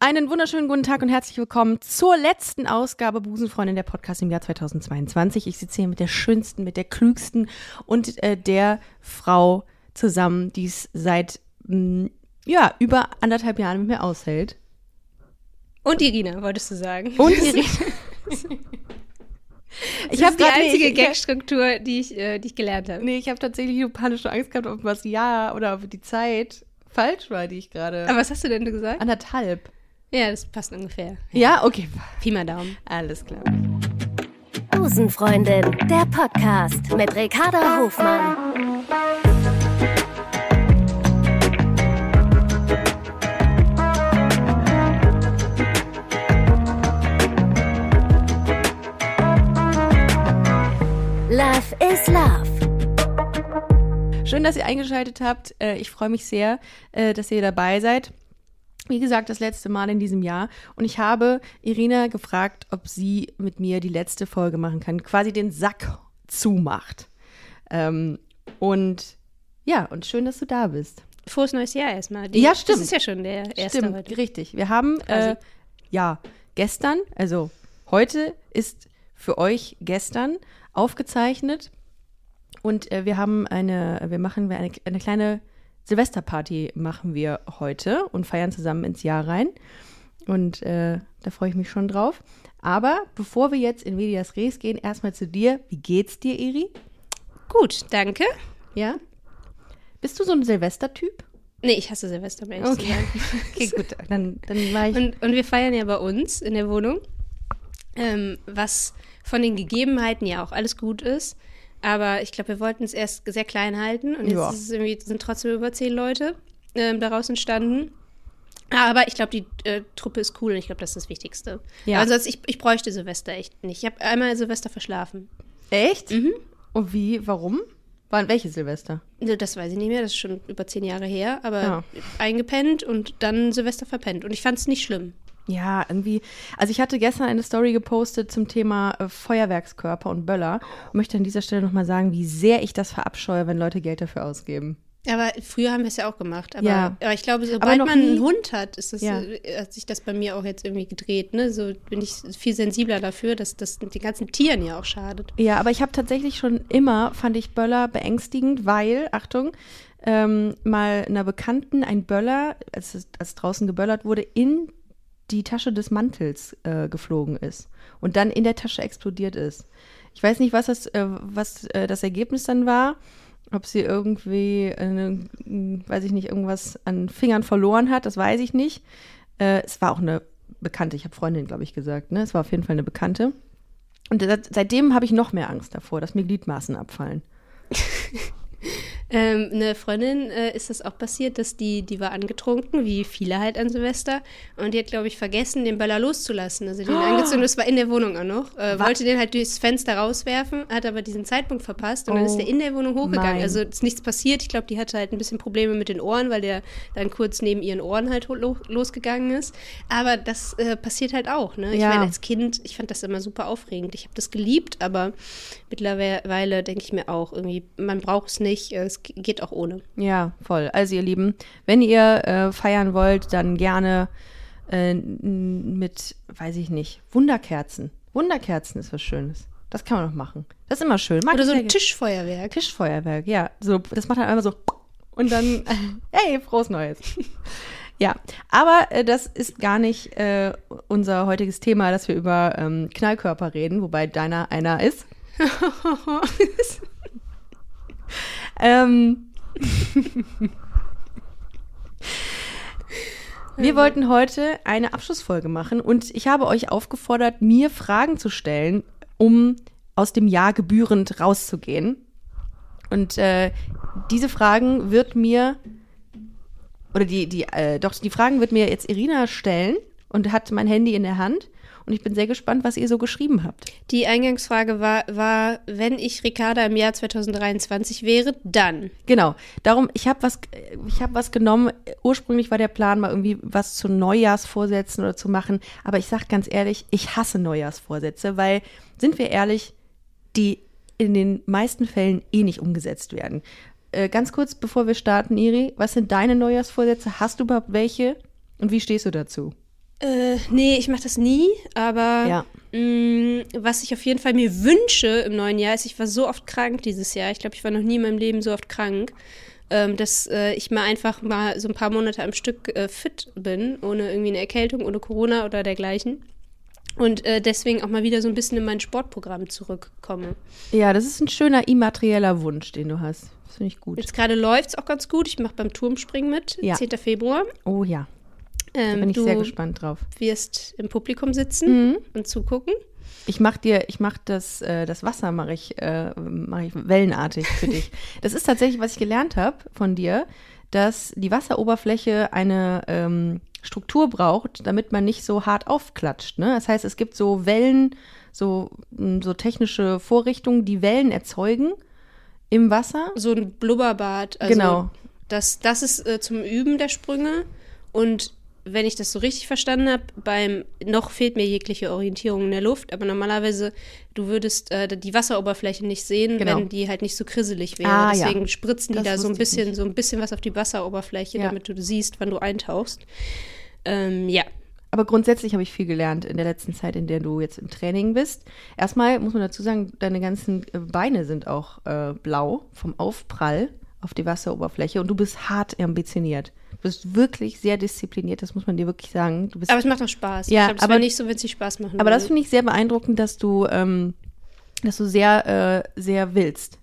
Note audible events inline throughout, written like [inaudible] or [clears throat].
Einen wunderschönen guten Tag und herzlich willkommen zur letzten Ausgabe Busenfreundin der Podcast im Jahr 2022. Ich sitze hier mit der schönsten, mit der klügsten und äh, der Frau zusammen, die es seit mh, ja, über anderthalb Jahren mit mir aushält. Und Irina, wolltest du sagen. Und Irina. [laughs] ich habe die einzige Gagstruktur, die ich, äh, die ich gelernt habe. Nee, ich habe tatsächlich nur panische Angst gehabt, ob was ja oder ob die Zeit falsch war, die ich gerade. Aber was hast du denn gesagt? Anderthalb. Ja, das passt ungefähr. Ja, okay. Pi mal Daumen. Alles klar. Busenfreundin, der Podcast mit Ricarda Hofmann. Love is Love. Schön, dass ihr eingeschaltet habt. Äh, Ich freue mich sehr, äh, dass ihr dabei seid. Wie gesagt, das letzte Mal in diesem Jahr. Und ich habe Irina gefragt, ob sie mit mir die letzte Folge machen kann, quasi den Sack zumacht. Ähm, und ja, und schön, dass du da bist. Frohes neues Jahr erstmal. Ja, stimmt. Das ist ja schon der erste Stimmt, heute. richtig. Wir haben, äh, ja, gestern, also heute ist für euch gestern aufgezeichnet und äh, wir haben eine, wir machen eine, eine kleine Silvesterparty machen wir heute und feiern zusammen ins Jahr rein und äh, da freue ich mich schon drauf. Aber bevor wir jetzt in Medias Res gehen, erstmal zu dir. Wie geht's dir, Iri? Gut, danke. Ja? Bist du so ein Silvestertyp? Nee, ich hasse Silvester, um ehrlich Okay. [laughs] Okay, gut, dann, dann war ich. Und, und wir feiern ja bei uns in der Wohnung, ähm, was von den Gegebenheiten ja auch alles gut ist. Aber ich glaube, wir wollten es erst sehr klein halten und jetzt sind trotzdem über zehn Leute ähm, daraus entstanden. Aber ich glaube, die äh, Truppe ist cool und ich glaube, das ist das Wichtigste. Ja. Ansonsten, ich, ich bräuchte Silvester echt nicht. Ich habe einmal Silvester verschlafen. Echt? Mhm. Und wie? Warum? Waren welche Silvester? Ne, Das weiß ich nicht mehr, das ist schon über zehn Jahre her, aber Ja. eingepennt und dann Silvester verpennt. Und ich fand es nicht schlimm. Ja, irgendwie. Also ich hatte gestern eine Story gepostet zum Thema äh, Feuerwerkskörper und Böller und möchte an dieser Stelle nochmal sagen, wie sehr ich das verabscheue, wenn Leute Geld dafür ausgeben. Aber früher haben wir es ja auch gemacht. Aber, Ja. aber ich glaube, sobald man nie- einen Hund hat, ist das, Ja. äh, hat sich das bei mir auch jetzt irgendwie gedreht. Ne? So bin ich viel sensibler dafür, dass das den ganzen Tieren ja auch schadet. Ja, aber ich habe tatsächlich schon immer, fand ich Böller beängstigend, weil, Achtung, ähm, mal einer Bekannten ein Böller, als, als draußen geböllert wurde, in die Tasche des Mantels äh, geflogen ist und dann in der Tasche explodiert ist. Ich weiß nicht, was das, äh, was äh, das Ergebnis dann war, ob sie irgendwie, mh, weiß ich nicht, irgendwas an Fingern verloren hat, das weiß ich nicht. Äh, es war auch eine Bekannte, ich habe Freundin, glaube ich, gesagt, ne? Es war auf jeden Fall eine Bekannte. Und seit- seitdem habe ich noch mehr Angst davor, dass mir Gliedmaßen abfallen. [laughs] Ähm, eine Freundin äh, ist das auch passiert, dass die, die war angetrunken, wie viele halt an Silvester. Und die hat, glaube ich, vergessen, den Böller loszulassen. Also den angezündet, das war in der Wohnung auch noch. Äh, wollte den halt durchs Fenster rauswerfen, hat aber diesen Zeitpunkt verpasst und dann Oh ist der in der Wohnung hochgegangen. mein. Also ist nichts passiert. Ich glaube, die hatte halt ein bisschen Probleme mit den Ohren, weil der dann kurz neben ihren Ohren halt lo losgegangen ist. Aber das äh, passiert halt auch. Ne? Ich Ja. meine, als Kind, ich fand das immer super aufregend. Ich habe das geliebt, aber mittlerweile denke ich mir auch irgendwie, man braucht es nicht. äh, Es geht auch ohne. Ja, voll. Also ihr Lieben, wenn ihr äh, feiern wollt, dann gerne äh, mit, weiß ich nicht, Wunderkerzen. Wunderkerzen ist was Schönes. Das kann man noch machen. Das ist immer schön. Mag Oder so ein. Tischfeuerwerk. Tischfeuerwerk, ja. So, das macht dann einmal so und dann, [laughs] hey, frohes Neues. Ja, aber äh, das ist gar nicht äh, unser heutiges Thema, dass wir über ähm, Knallkörper reden, wobei deiner einer ist. [laughs] [laughs] ähm, wir wollten heute eine Abschlussfolge machen und ich habe euch aufgefordert, mir Fragen zu stellen, um aus dem Jahr gebührend rauszugehen. Und äh, diese Fragen wird mir, oder die, die, äh, doch, die Fragen wird mir jetzt Irina stellen und hat mein Handy in der Hand. Und ich bin sehr gespannt, was ihr so geschrieben habt. Die Eingangsfrage war, war, wenn ich Ricarda im Jahr 2023 wäre, dann. Genau. Darum, ich habe was, ich habe was genommen. Ursprünglich war der Plan, mal irgendwie was zu Neujahrsvorsätzen oder zu machen. Aber ich sag ganz ehrlich, ich hasse Neujahrsvorsätze, weil, sind wir ehrlich, die in den meisten Fällen eh nicht umgesetzt werden. Äh, ganz kurz, bevor wir starten, Iri, was sind deine Neujahrsvorsätze? Hast du überhaupt welche? Und wie stehst du dazu? Äh, nee, ich mache das nie, aber Ja. mh, was ich auf jeden Fall mir wünsche im neuen Jahr ist, ich war so oft krank dieses Jahr. Ich glaube, ich war noch nie in meinem Leben so oft krank, ähm, dass äh, ich mal einfach mal so ein paar Monate am Stück äh, fit bin, ohne irgendwie eine Erkältung, ohne Corona oder dergleichen. Und äh, deswegen auch mal wieder so ein bisschen in mein Sportprogramm zurückkomme. Ja, das ist ein schöner immaterieller Wunsch, den du hast. Das finde ich gut. Jetzt gerade läuft es auch ganz gut. Ich mache beim Turmspringen mit, Ja. 10. Februar. Oh ja, da Ähm, bin ich sehr gespannt drauf. wirst im Publikum sitzen und zugucken. Ich mach dir, ich mach das, äh, das Wasser mache ich, äh, mach ich wellenartig für dich. [laughs] Das ist tatsächlich, was ich gelernt habe von dir, dass die Wasseroberfläche eine ähm, Struktur braucht, damit man nicht so hart aufklatscht. Ne? Das heißt, es gibt so Wellen, so, so technische Vorrichtungen, die Wellen erzeugen im Wasser. So ein Blubberbad. Also Genau. Das, das ist äh, zum Üben der Sprünge. Und wenn ich das so richtig verstanden habe, beim noch fehlt mir jegliche Orientierung in der Luft, aber normalerweise, du würdest äh, die Wasseroberfläche nicht sehen, Genau. wenn die halt nicht so krisselig wäre. Ah, ja. Deswegen spritzen die Das da so ein bisschen, so ein bisschen was auf die Wasseroberfläche, Ja. damit du siehst, wann du eintauchst. Ähm, ja. Aber grundsätzlich habe ich viel gelernt in der letzten Zeit, in der du jetzt im Training bist. Erstmal muss man dazu sagen, deine ganzen äh, Beine sind auch äh, blau vom Aufprall auf die Wasseroberfläche und du bist hart ambitioniert. Du bist wirklich sehr diszipliniert, das muss man dir wirklich sagen. Du bist, Aber es macht auch Spaß. Ja, es aber- nicht so, nicht Spaß machen aber das würde. finde ich sehr beeindruckend, dass du, ähm, dass du sehr, äh, sehr willst.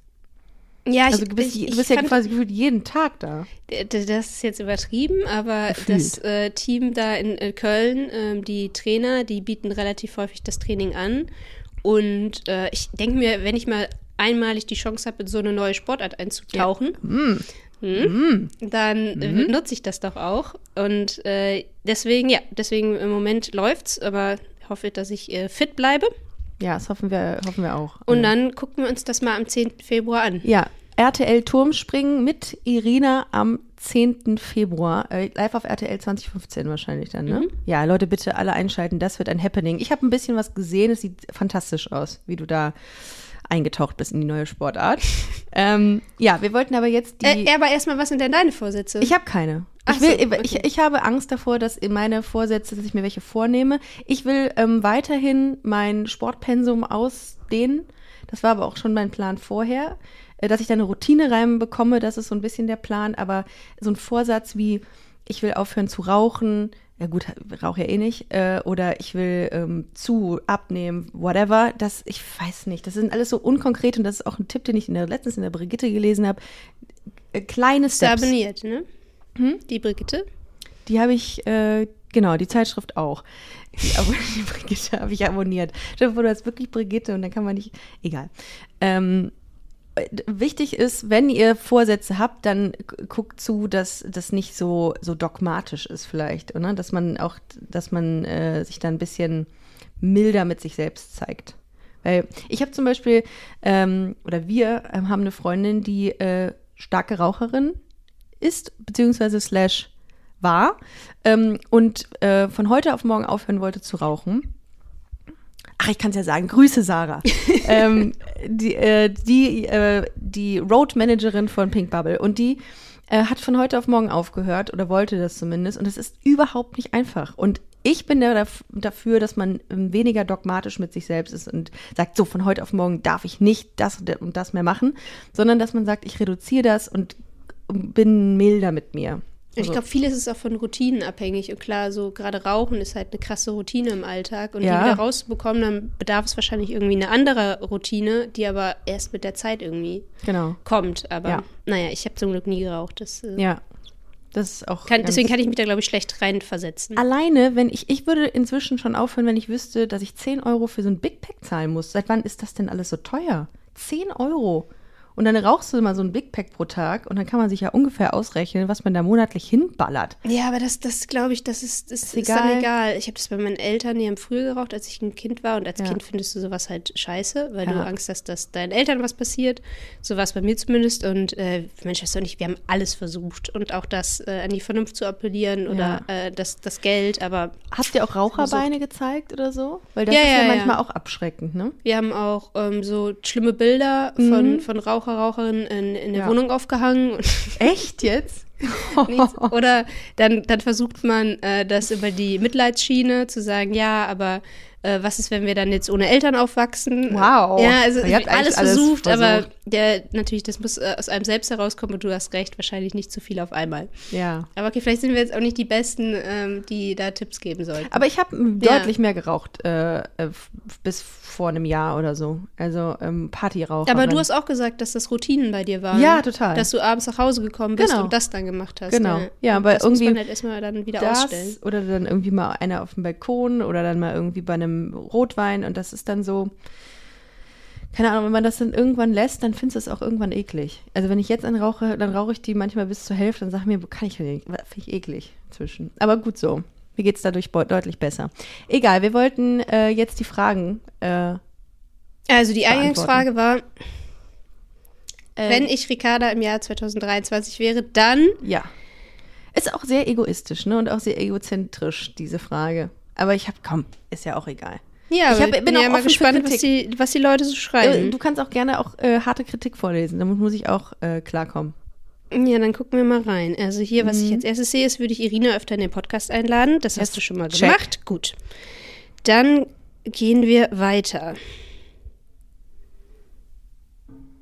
Ja, Also ich, du bist, ich, du bist ja quasi gefühlt jeden Tag da. Das ist jetzt übertrieben, aber Gefühlt. das äh, Team da in äh, Köln, ähm, die Trainer, die bieten relativ häufig das Training an. Und äh, ich denke mir, wenn ich mal einmalig die Chance habe, in so eine neue Sportart einzutauchen, hm, dann äh, nutze ich das doch auch. Und äh, deswegen, ja, deswegen im Moment läuft's, aber ich hoffe, dass ich äh, fit bleibe. Ja, das hoffen wir, hoffen wir auch. Und dann gucken wir uns das mal am 10. Februar an. Ja, RTL Turmspringen mit Irina am 10. Februar. Äh, live auf RTL 2015 wahrscheinlich dann, ne? Ja, Leute, bitte alle einschalten. Das wird ein Happening. Ich habe ein bisschen was gesehen. Es sieht fantastisch aus, wie du da eingetaucht bist in die neue Sportart. [laughs] ähm, ja, wir wollten aber jetzt die. Äh, aber erstmal, was sind denn deine Vorsätze? Ich habe keine. Ich, will, so, okay. ich, ich habe Angst davor, dass in meine Vorsätze, dass ich mir welche vornehme. Ich will ähm, weiterhin mein Sportpensum ausdehnen. Das war aber auch schon mein Plan vorher. Äh, dass ich da eine Routine reinbekomme, das ist so ein bisschen der Plan. Aber so ein Vorsatz wie, ich will aufhören zu rauchen, ja gut, rauche ja eh nicht, äh, oder ich will ähm, zu, abnehmen, whatever, das, ich weiß nicht. Das sind alles so unkonkret und das ist auch ein Tipp, den ich in der, letztens in der Brigitte gelesen habe. Äh, kleine Steps. abonniert, ne? Die Brigitte. Die habe ich, äh, genau, die Zeitschrift auch. Die, [laughs] die Brigitte habe ich abonniert. Stell dir vor, du hast wirklich Brigitte und dann kann man nicht. Egal. Ähm, äh, wichtig ist, wenn ihr Vorsätze habt, dann guckt zu, dass das nicht so, so dogmatisch ist, vielleicht. Oder? Dass man auch, dass man äh, sich da ein bisschen milder mit sich selbst zeigt. Weil ich habe zum Beispiel, ähm, oder wir ähm, haben eine Freundin, die äh, starke Raucherin ist, beziehungsweise slash war ähm, und äh, von heute auf morgen aufhören wollte zu rauchen. Ach, ich kann es ja sagen. Grüße, Sarah. [laughs] ähm, die äh, die, äh, die Road Managerin von Pink Bubble. Und die äh, hat von heute auf morgen aufgehört oder wollte das zumindest. Und es ist überhaupt nicht einfach. Und ich bin da daf- dafür, dass man ähm, weniger dogmatisch mit sich selbst ist und sagt, so von heute auf morgen darf ich nicht das und das mehr machen, sondern dass man sagt, ich reduziere das und bin milder mit mir. Ich Also- glaube, vieles ist auch von Routinen abhängig. Und klar, so gerade Rauchen ist halt eine krasse Routine im Alltag. Und Ja. die wieder rauszubekommen, dann bedarf es wahrscheinlich irgendwie eine andere Routine, die aber erst mit der Zeit irgendwie Genau. kommt. Aber Ja. naja, ich habe zum Glück nie geraucht. Das, äh, Ja. Das ist auch. kann, deswegen kann ich mich da, glaube ich, schlecht reinversetzen. Alleine, wenn ich, ich würde inzwischen schon aufhören, wenn ich wüsste, dass ich 10 Euro für so ein Big Pack zahlen muss. Seit wann ist das denn alles so teuer? 10 Euro. Und dann rauchst du mal so ein Big Pack pro Tag und dann kann man sich ja ungefähr ausrechnen, was man da monatlich hinballert. Ja, aber das, das glaube ich, das ist, das ist, egal. dann egal. Ich habe das bei meinen Eltern, die haben früher geraucht, als ich ein Kind war. Und als Ja. Kind findest du sowas halt scheiße, weil du Ja. Angst hast, dass deinen Eltern was passiert. So war es bei mir zumindest. Und äh, meine Schwester und ich, wir haben alles versucht. Und auch das äh, an die Vernunft zu appellieren oder äh, das, das Geld. Aber Habt ihr auch Raucherbeine gezeigt oder so? Weil das Ja, ist ja, ja, ja. manchmal auch abschreckend, ne? wir haben auch ähm, so schlimme Bilder von, von Raucher, Raucherinnen in, in der. Ja. Wohnung aufgehangen. Echt jetzt? [laughs] Nichts. Oder dann, dann versucht man äh, das über die Mitleidsschiene zu sagen, ja, aber äh, was ist, wenn wir dann jetzt ohne Eltern aufwachsen? Wow. Ja, also Ihr habt alles versucht, aber der, natürlich, das muss äh, aus einem selbst herauskommen und du hast recht, wahrscheinlich nicht zu viel auf einmal. Ja. Aber okay, vielleicht sind wir jetzt auch nicht die Besten, ähm, die da Tipps geben sollten. Aber ich habe Ja. deutlich mehr geraucht äh, äh, bis vor einem Jahr oder so. Also ähm, Partyrauch. Aber du hast auch gesagt, dass das Routinen bei dir waren. Ja, total. Dass du abends nach Hause gekommen bist Genau. und das dann gemacht hast. Genau. Ja, Ja, aber das irgendwie muss man halt erstmal dann wieder ausstellen. das oder dann irgendwie mal einer auf dem Balkon oder dann mal irgendwie bei einem Rotwein und das ist dann so, keine Ahnung, wenn man das dann irgendwann lässt, dann findest du es auch irgendwann eklig. Also wenn ich jetzt einen rauche, dann rauche ich die manchmal bis zur Hälfte und sage mir, kann ich nicht, finde ich eklig inzwischen. Aber gut so. Mir geht es dadurch deutlich besser. Egal, wir wollten äh, jetzt die Fragen. Äh, Also die. Eingangsfrage war, äh, wenn ich Ricarda im Jahr 2023 wäre, dann Ja. Ist auch sehr egoistisch, ne? Und auch sehr egozentrisch, diese Frage. Aber ich habe, komm, ist ja auch egal. ja, Ich hab- bin bin auch ja mal gespannt, was die, was die Leute so Äh, schreiben. Du kannst auch gerne auch äh, harte Kritik vorlesen. Damit muss ich auch äh, klarkommen. Ja, dann gucken wir mal rein. Also hier, was ich als erstes sehe, ist, würde ich Irina öfter in den Podcast einladen. Das hast du schon mal check. gemacht. Gut. Dann gehen wir weiter.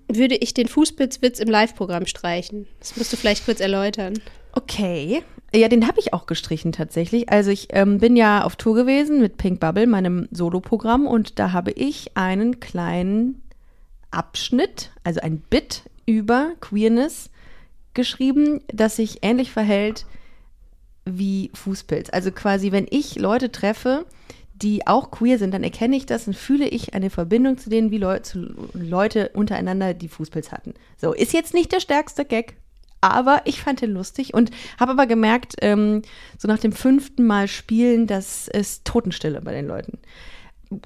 Würde ich den Fußpilzwitz im Live-Programm streichen? Das musst du vielleicht kurz erläutern. Okay. Ja, den habe ich auch gestrichen tatsächlich. Also ich ähm, bin ja auf Tour gewesen mit Pink Bubble, meinem Soloprogramm, und da habe ich einen kleinen Abschnitt, also ein Bit über Queerness geschrieben, das sich ähnlich verhält wie Fußpilz. Also quasi, wenn ich Leute treffe, die auch queer sind, dann erkenne ich das und fühle ich eine Verbindung zu denen, wie Leu zu Leute untereinander, die Fußpilz hatten. So, ist jetzt nicht der stärkste Gag, aber ich fand den lustig und habe aber gemerkt, ähm, so nach dem fünften Mal spielen, dass es Totenstille bei den Leuten.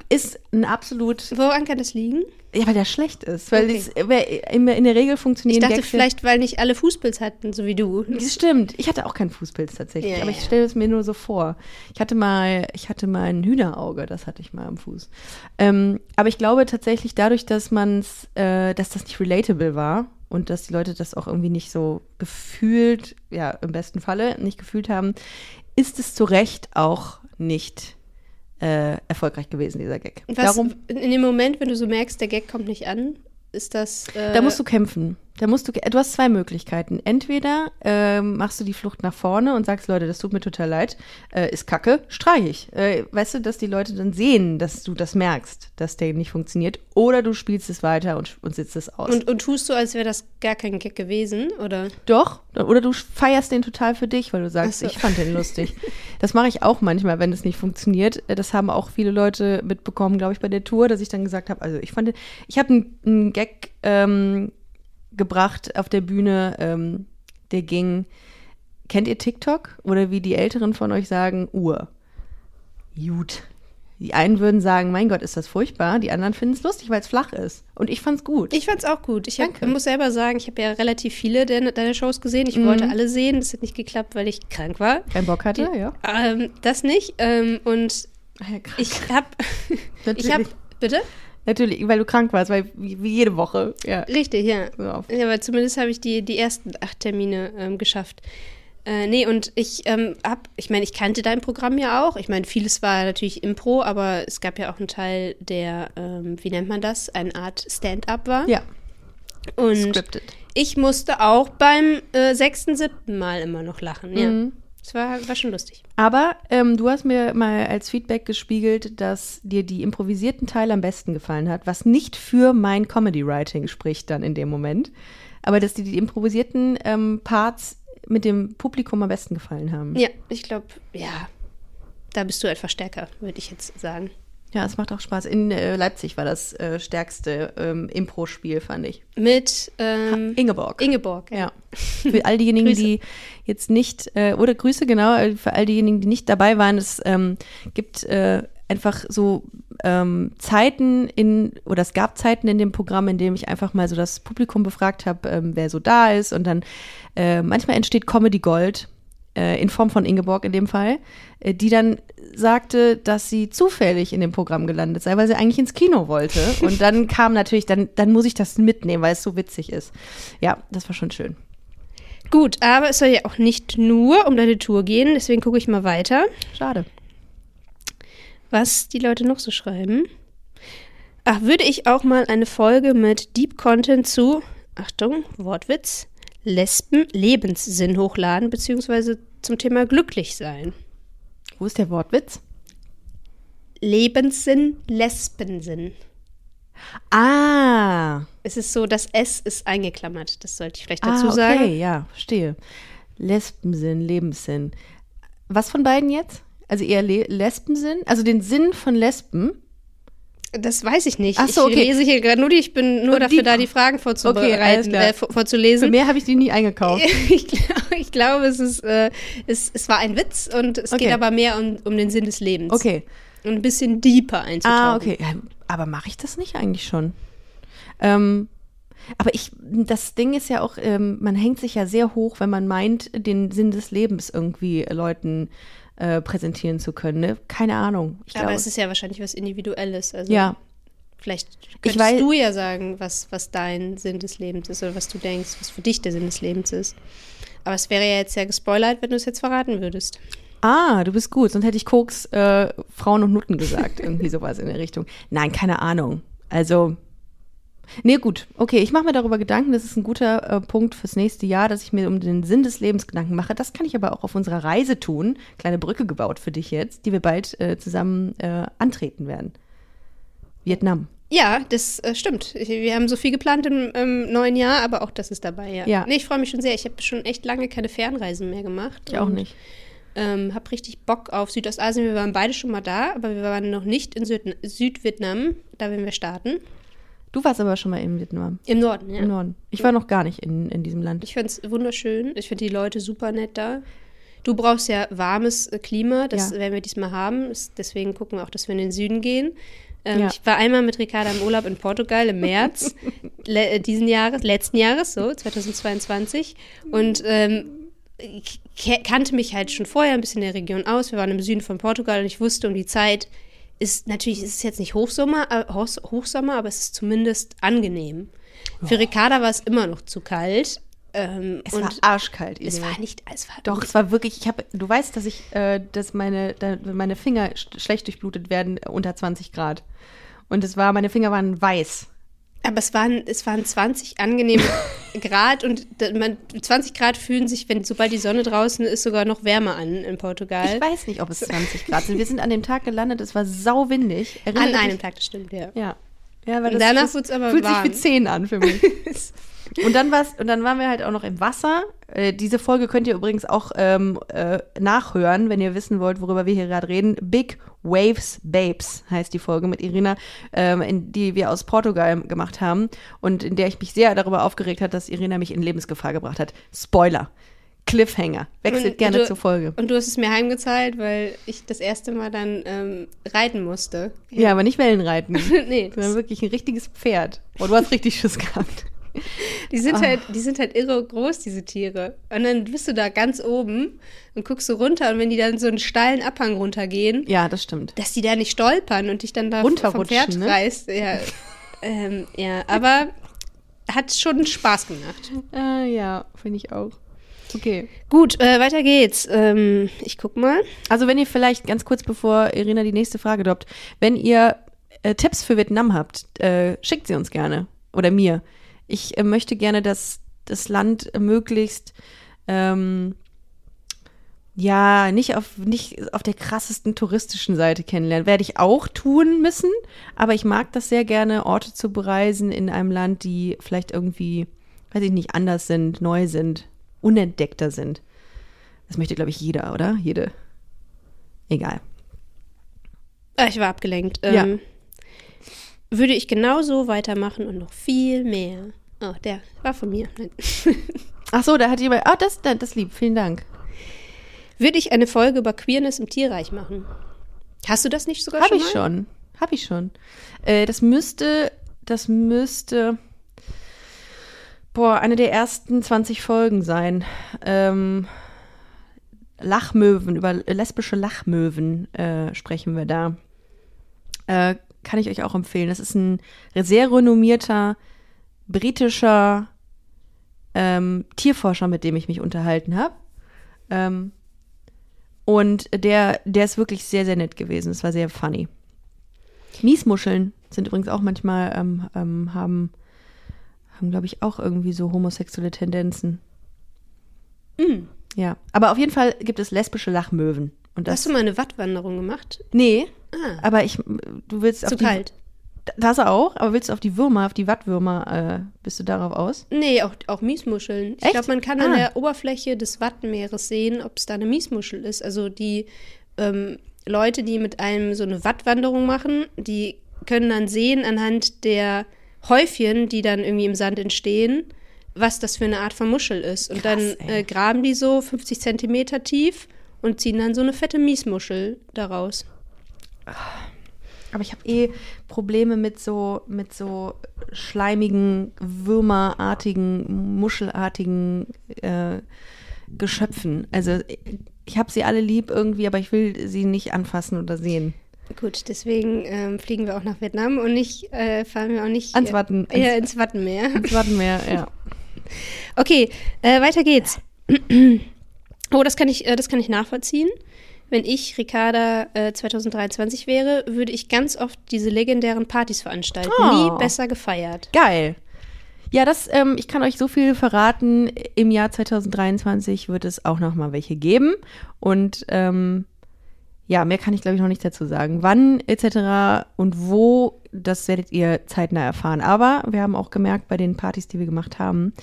Ist ein absolut, Woran kann das liegen? ja, weil der schlecht ist, weil Okay. es, in, der Regel Ich funktionieren dachte Gags vielleicht, weil nicht alle Fußpilz hatten, so wie du. das stimmt. Ich hatte auch keinen Fußpilz tatsächlich, Ja, aber ja. ich stelle es mir nur so vor. Ich hatte mal, ich hatte mal ein Hühnerauge, das hatte ich mal am Fuß. Ähm, aber ich glaube tatsächlich dadurch, dass man's, äh, dass das nicht relatable war und dass die Leute das auch irgendwie nicht so gefühlt, ja, im besten Falle nicht gefühlt haben, ist es zu Recht auch nicht äh, erfolgreich gewesen, dieser Gag. Was, Darum, in dem Moment, wenn du so merkst, der Gag kommt nicht an, ist das. Äh, Da musst du kämpfen. Da musst du, du hast zwei Möglichkeiten. Entweder ähm, machst du die Flucht nach vorne und sagst, Leute, das tut mir total leid, äh, ist kacke, streich ich. Äh, weißt du, dass die Leute dann sehen, dass du das merkst, dass der nicht funktioniert. Oder du spielst es weiter und, und sitzt es aus. Und, und tust du, als wäre das gar kein Gag gewesen, oder? Doch, oder du feierst den total für dich, weil du sagst, so. ich fand den lustig. [laughs] Das mache ich auch manchmal, wenn es nicht funktioniert. Äh, Das haben auch viele Leute mitbekommen, glaube ich, bei der Tour, dass ich dann gesagt habe, also ich fand, den- ich habe einen, einen Gag ähm, gebracht auf der Bühne, ähm, der ging, kennt ihr TikTok? Oder wie die Älteren von euch sagen, Uhr. Gut. Die einen würden sagen, mein Gott, ist das furchtbar. Die anderen finden es lustig, weil es flach ist. Und ich fand's gut. Ich fand's auch gut. Ich hab, muss selber sagen, ich habe ja relativ viele deiner, deiner Shows gesehen. Ich Mhm. wollte alle sehen. Das hat nicht geklappt, weil ich krank war. Kein Bock hatte, ja. Ähm, das nicht. Ähm, und Ah ja, ich hab. [laughs] [laughs] ich Natürlich. hab. Bitte? Natürlich, weil du krank warst, weil wie, jede Woche. Ja. Richtig, ja. So. Ja, aber zumindest habe ich die, die ersten acht Termine ähm, geschafft. Äh, nee, und ich ähm, hab, ich meine, ich kannte dein Programm ja auch. Ich meine, vieles war natürlich Impro, aber es gab ja auch einen Teil, der, ähm, wie nennt man das, eine Art Stand-up war. Ja, und scripted. ich musste auch beim äh, sechsten, siebten Mal immer noch lachen. Ja, Mhm. Es war, war schon lustig. Aber ähm, du hast mir mal als Feedback gespiegelt, dass dir die improvisierten Teile am besten gefallen hat, was nicht für mein Comedy-Writing spricht dann in dem Moment, aber dass dir die improvisierten ähm, Parts mit dem Publikum am besten gefallen haben. Ja, ich glaube, ja, da bist du etwas stärker, würde ich jetzt sagen. Ja, es macht auch Spaß. In äh, Leipzig war das äh, stärkste ähm, Impro-Spiel, fand ich. Mit ähm, Ingeborg. Ingeborg. Ja. Für all diejenigen, die jetzt nicht, äh, oder Grüße, genau, äh, für all diejenigen, die nicht dabei waren, es ähm, gibt äh, einfach so ähm, Zeiten in, oder es gab Zeiten in dem Programm, in dem ich einfach mal so das Publikum befragt habe, ähm, wer so da ist und dann äh, manchmal entsteht Comedy Gold äh, in Form von Ingeborg in dem Fall, äh, die dann sagte, dass sie zufällig in dem Programm gelandet sei, weil sie eigentlich ins Kino wollte. [laughs] Und dann kam natürlich, dann, dann muss ich das mitnehmen, weil es so witzig ist. Ja, das war schon schön. Gut, aber es soll ja auch nicht nur um deine Tour gehen, deswegen gucke ich mal weiter, Schade. was die Leute noch so schreiben. Ach, würde ich auch mal eine Folge mit Deep Content zu, Achtung, Wortwitz, Lesben Lebenssinn hochladen, beziehungsweise zum Thema glücklich sein. Wo ist der Wortwitz? Lebenssinn, Lesbensinn. Ah. Es ist so, das S ist eingeklammert, das sollte ich vielleicht ah, dazu okay, sagen. ja, verstehe. Lesbensinn, Lebenssinn. Was von beiden jetzt? Also eher Le Lesbensinn? Also den Sinn von Lesben? Das weiß ich nicht. Ach so, ich okay. lese hier gerade nur die, ich bin nur Und dafür die- da, die Fragen Okay, vorzubereiten, klar. äh, vor- Für vorzulesen. mehr habe ich die nie eingekauft. [laughs] Ich, glaub, ich glaube, es ist, äh, es, es war ein Witz und es Okay. geht aber mehr um, um den Sinn des Lebens. Okay. Und ein bisschen deeper einzutauchen. Ah, okay. Ja, aber mache ich das nicht eigentlich schon? Ähm, aber ich, das Ding ist ja auch, ähm, man hängt sich ja sehr hoch, wenn man meint, den Sinn des Lebens irgendwie Leuten äh, präsentieren zu können. Ne? Keine Ahnung. Ich aber glaube, es ist ja wahrscheinlich was Individuelles. Also ja. vielleicht Ich könntest weiß- du ja sagen, was, was dein Sinn des Lebens ist oder was du denkst, was für dich der Sinn des Lebens ist. Aber es wäre ja jetzt ja gespoilert, wenn du es jetzt verraten würdest. Ah, du bist gut. Sonst hätte ich Koks, äh, Frauen und Nutten gesagt. Irgendwie sowas in der Richtung. Nein, keine Ahnung. Also, nee, gut. Okay, ich mache mir darüber Gedanken. Das ist ein guter äh, Punkt fürs nächste Jahr, dass ich mir um den Sinn des Lebens Gedanken mache. Das kann ich aber auch auf unserer Reise tun. Kleine Brücke gebaut für dich jetzt, die wir bald äh, zusammen äh, antreten werden. Vietnam. Ja, das äh, stimmt. Wir haben so viel geplant im, im neuen Jahr, aber auch das ist dabei, ja. Ja. Nee, ich freue mich schon sehr. Ich habe schon echt lange keine Fernreisen mehr gemacht. Ich auch nicht. Ähm, habe richtig Bock auf Südostasien. Wir waren beide schon mal da, aber wir waren noch nicht in Süd Südvietnam. Da werden wir starten. Du warst aber schon mal in Vietnam. Im Norden, ja. Im Norden. Ich war noch gar nicht in, in diesem Land. Ich finde es wunderschön. Ich finde die Leute super nett da. Du brauchst ja warmes äh, Klima, das Ja. werden wir diesmal haben. Es- Deswegen gucken wir auch, dass wir in den Süden gehen. Ähm, Ja. Ich war einmal mit Ricarda im Urlaub in Portugal im März [laughs] äh, diesen Jahres, letzten Jahres, so 2022. Und ähm, kannte mich halt schon vorher ein bisschen in der Region aus. Wir waren im Süden von Portugal und ich wusste um die Zeit, ist natürlich ist es jetzt nicht Hochsommer, äh, Hochs- Hochsommer, aber es ist zumindest angenehm. Für Ricarda war es immer noch zu kalt. Ähm, Es war arschkalt. es war nicht, es war Doch, es war wirklich, ich habe, du weißt, dass ich, äh, dass meine, da, meine Finger sch schlecht durchblutet werden unter 20 Grad. Und es war, meine Finger waren weiß. Aber es waren, es waren 20 angenehme [laughs] Grad und da- man, 20 Grad fühlen sich, wenn sobald die Sonne draußen ist, sogar noch wärmer an in Portugal. Ich weiß nicht, ob es 20 Grad sind. Wir sind an dem Tag gelandet, es war sauwindig. Erinnere an einem Tag, das stimmt, ja. Ja. Ja, weil Und danach wird's aber fühlt warm. sich wie 10 an für mich. [laughs] und, dann war's, und dann waren wir halt auch noch im Wasser. Äh, diese Folge könnt ihr übrigens auch ähm, äh, nachhören, wenn ihr wissen wollt, worüber wir hier gerade reden. Big Waves Babes heißt die Folge mit Irina, ähm, in, die wir aus Portugal gemacht haben und in der ich mich sehr darüber aufgeregt hat, dass Irina mich in Lebensgefahr gebracht hat. Spoiler. Cliffhanger. Wechselt Und gerne du, zur Folge. Und du hast es mir heimgezahlt, weil ich das erste Mal dann ähm, reiten musste. Ja, aber nicht Wellenreiten. [laughs] nee, Sondern wirklich ein richtiges Pferd. Oh, du hast richtig Schiss gehabt. Die sind, Ah. halt, die sind halt irre groß, diese Tiere. Und dann bist du da ganz oben und guckst so runter und wenn die dann so einen steilen Abhang runtergehen, Ja, das stimmt. dass die da nicht stolpern und dich dann da vom Pferd ne? reißt. Ja, ähm, ja, aber hat schon Spaß gemacht. Äh, ja, finde ich auch. Okay. Gut, äh, weiter geht's. Ähm, ich guck mal. Also wenn ihr vielleicht ganz kurz bevor Irina die nächste Frage droppt, wenn ihr äh, Tipps für Vietnam habt, äh, schickt sie uns gerne oder mir. Ich äh, möchte gerne, dass das Land möglichst ähm, ja nicht auf nicht auf der krassesten touristischen Seite kennenlernen. Werde ich auch tun müssen, aber ich mag das sehr gerne, Orte zu bereisen in einem Land, die vielleicht irgendwie, weiß ich nicht, anders sind, neu sind, unentdeckter sind. Das möchte, glaube ich, jeder, oder? Jede. Egal. Ah, ich war abgelenkt. Ja. Ähm, Würde ich genauso weitermachen und noch viel mehr. Oh, der war von mir. [laughs] Ach so, da hat jemand. Ah, das, das, das lieb. Vielen Dank. Würde ich eine Folge über Queerness im Tierreich machen? Hast du das nicht sogar Habe schon ich mal? schon. Habe ich schon. Äh, das müsste, das müsste, boah, eine der ersten 20 Folgen sein. Ähm, Lachmöwen, über lesbische Lachmöwen äh, sprechen wir da. Äh, kann ich euch auch empfehlen. Das ist ein sehr renommierter britischer ähm, Tierforscher, mit dem ich mich unterhalten habe. Ähm, und der, der ist wirklich sehr, sehr nett gewesen. Es war sehr funny. Miesmuscheln sind übrigens auch manchmal, ähm, ähm, haben, haben glaube ich, auch irgendwie so homosexuelle Tendenzen. Mm. Ja, aber auf jeden Fall gibt es lesbische Lachmöwen. Und das, Hast du mal eine Wattwanderung gemacht? nee, Ah, aber ich, du willst auf zu kalt. Das auch, aber willst du auf die Würmer, auf die Wattwürmer, äh, bist du darauf aus? Nee, auch, auch Miesmuscheln. Ich Echt? glaube, man kann an Ah. der Oberfläche des Wattenmeeres sehen, ob es da eine Miesmuschel ist. Also die ähm, Leute, die mit einem so eine Wattwanderung machen, die können dann sehen anhand der Häufchen, die dann irgendwie im Sand entstehen, was das für eine Art von Muschel ist. Und Krass, dann äh, graben die so 50 Zentimeter tief und ziehen dann so eine fette Miesmuschel daraus. Aber ich habe eh Probleme mit so, mit so schleimigen, würmerartigen, muschelartigen äh, Geschöpfen. Also ich habe sie alle lieb irgendwie, aber ich will sie nicht anfassen oder sehen. Gut, deswegen ähm, fliegen wir auch nach Vietnam und nicht, äh, fahren wir auch nicht Ans äh, Watten- ja, ins- ins Wattenmeer. Das warten wir, ja. [laughs] Okay, äh, weiter geht's. [clears throat] oh, das kann ich, äh, das kann ich nachvollziehen. Wenn ich Ricarda äh, 2023 wäre, würde ich ganz oft diese legendären Partys veranstalten. Oh. Nie besser gefeiert. Geil. Ja, das, ähm, ich kann euch so viel verraten. Im Jahr 2023 wird es auch noch mal welche geben. Und ähm, ja, mehr kann ich, glaube ich, noch nicht dazu sagen. Wann etc. und wo, das werdet ihr zeitnah erfahren. Aber wir haben auch gemerkt bei den Partys, die wir gemacht haben,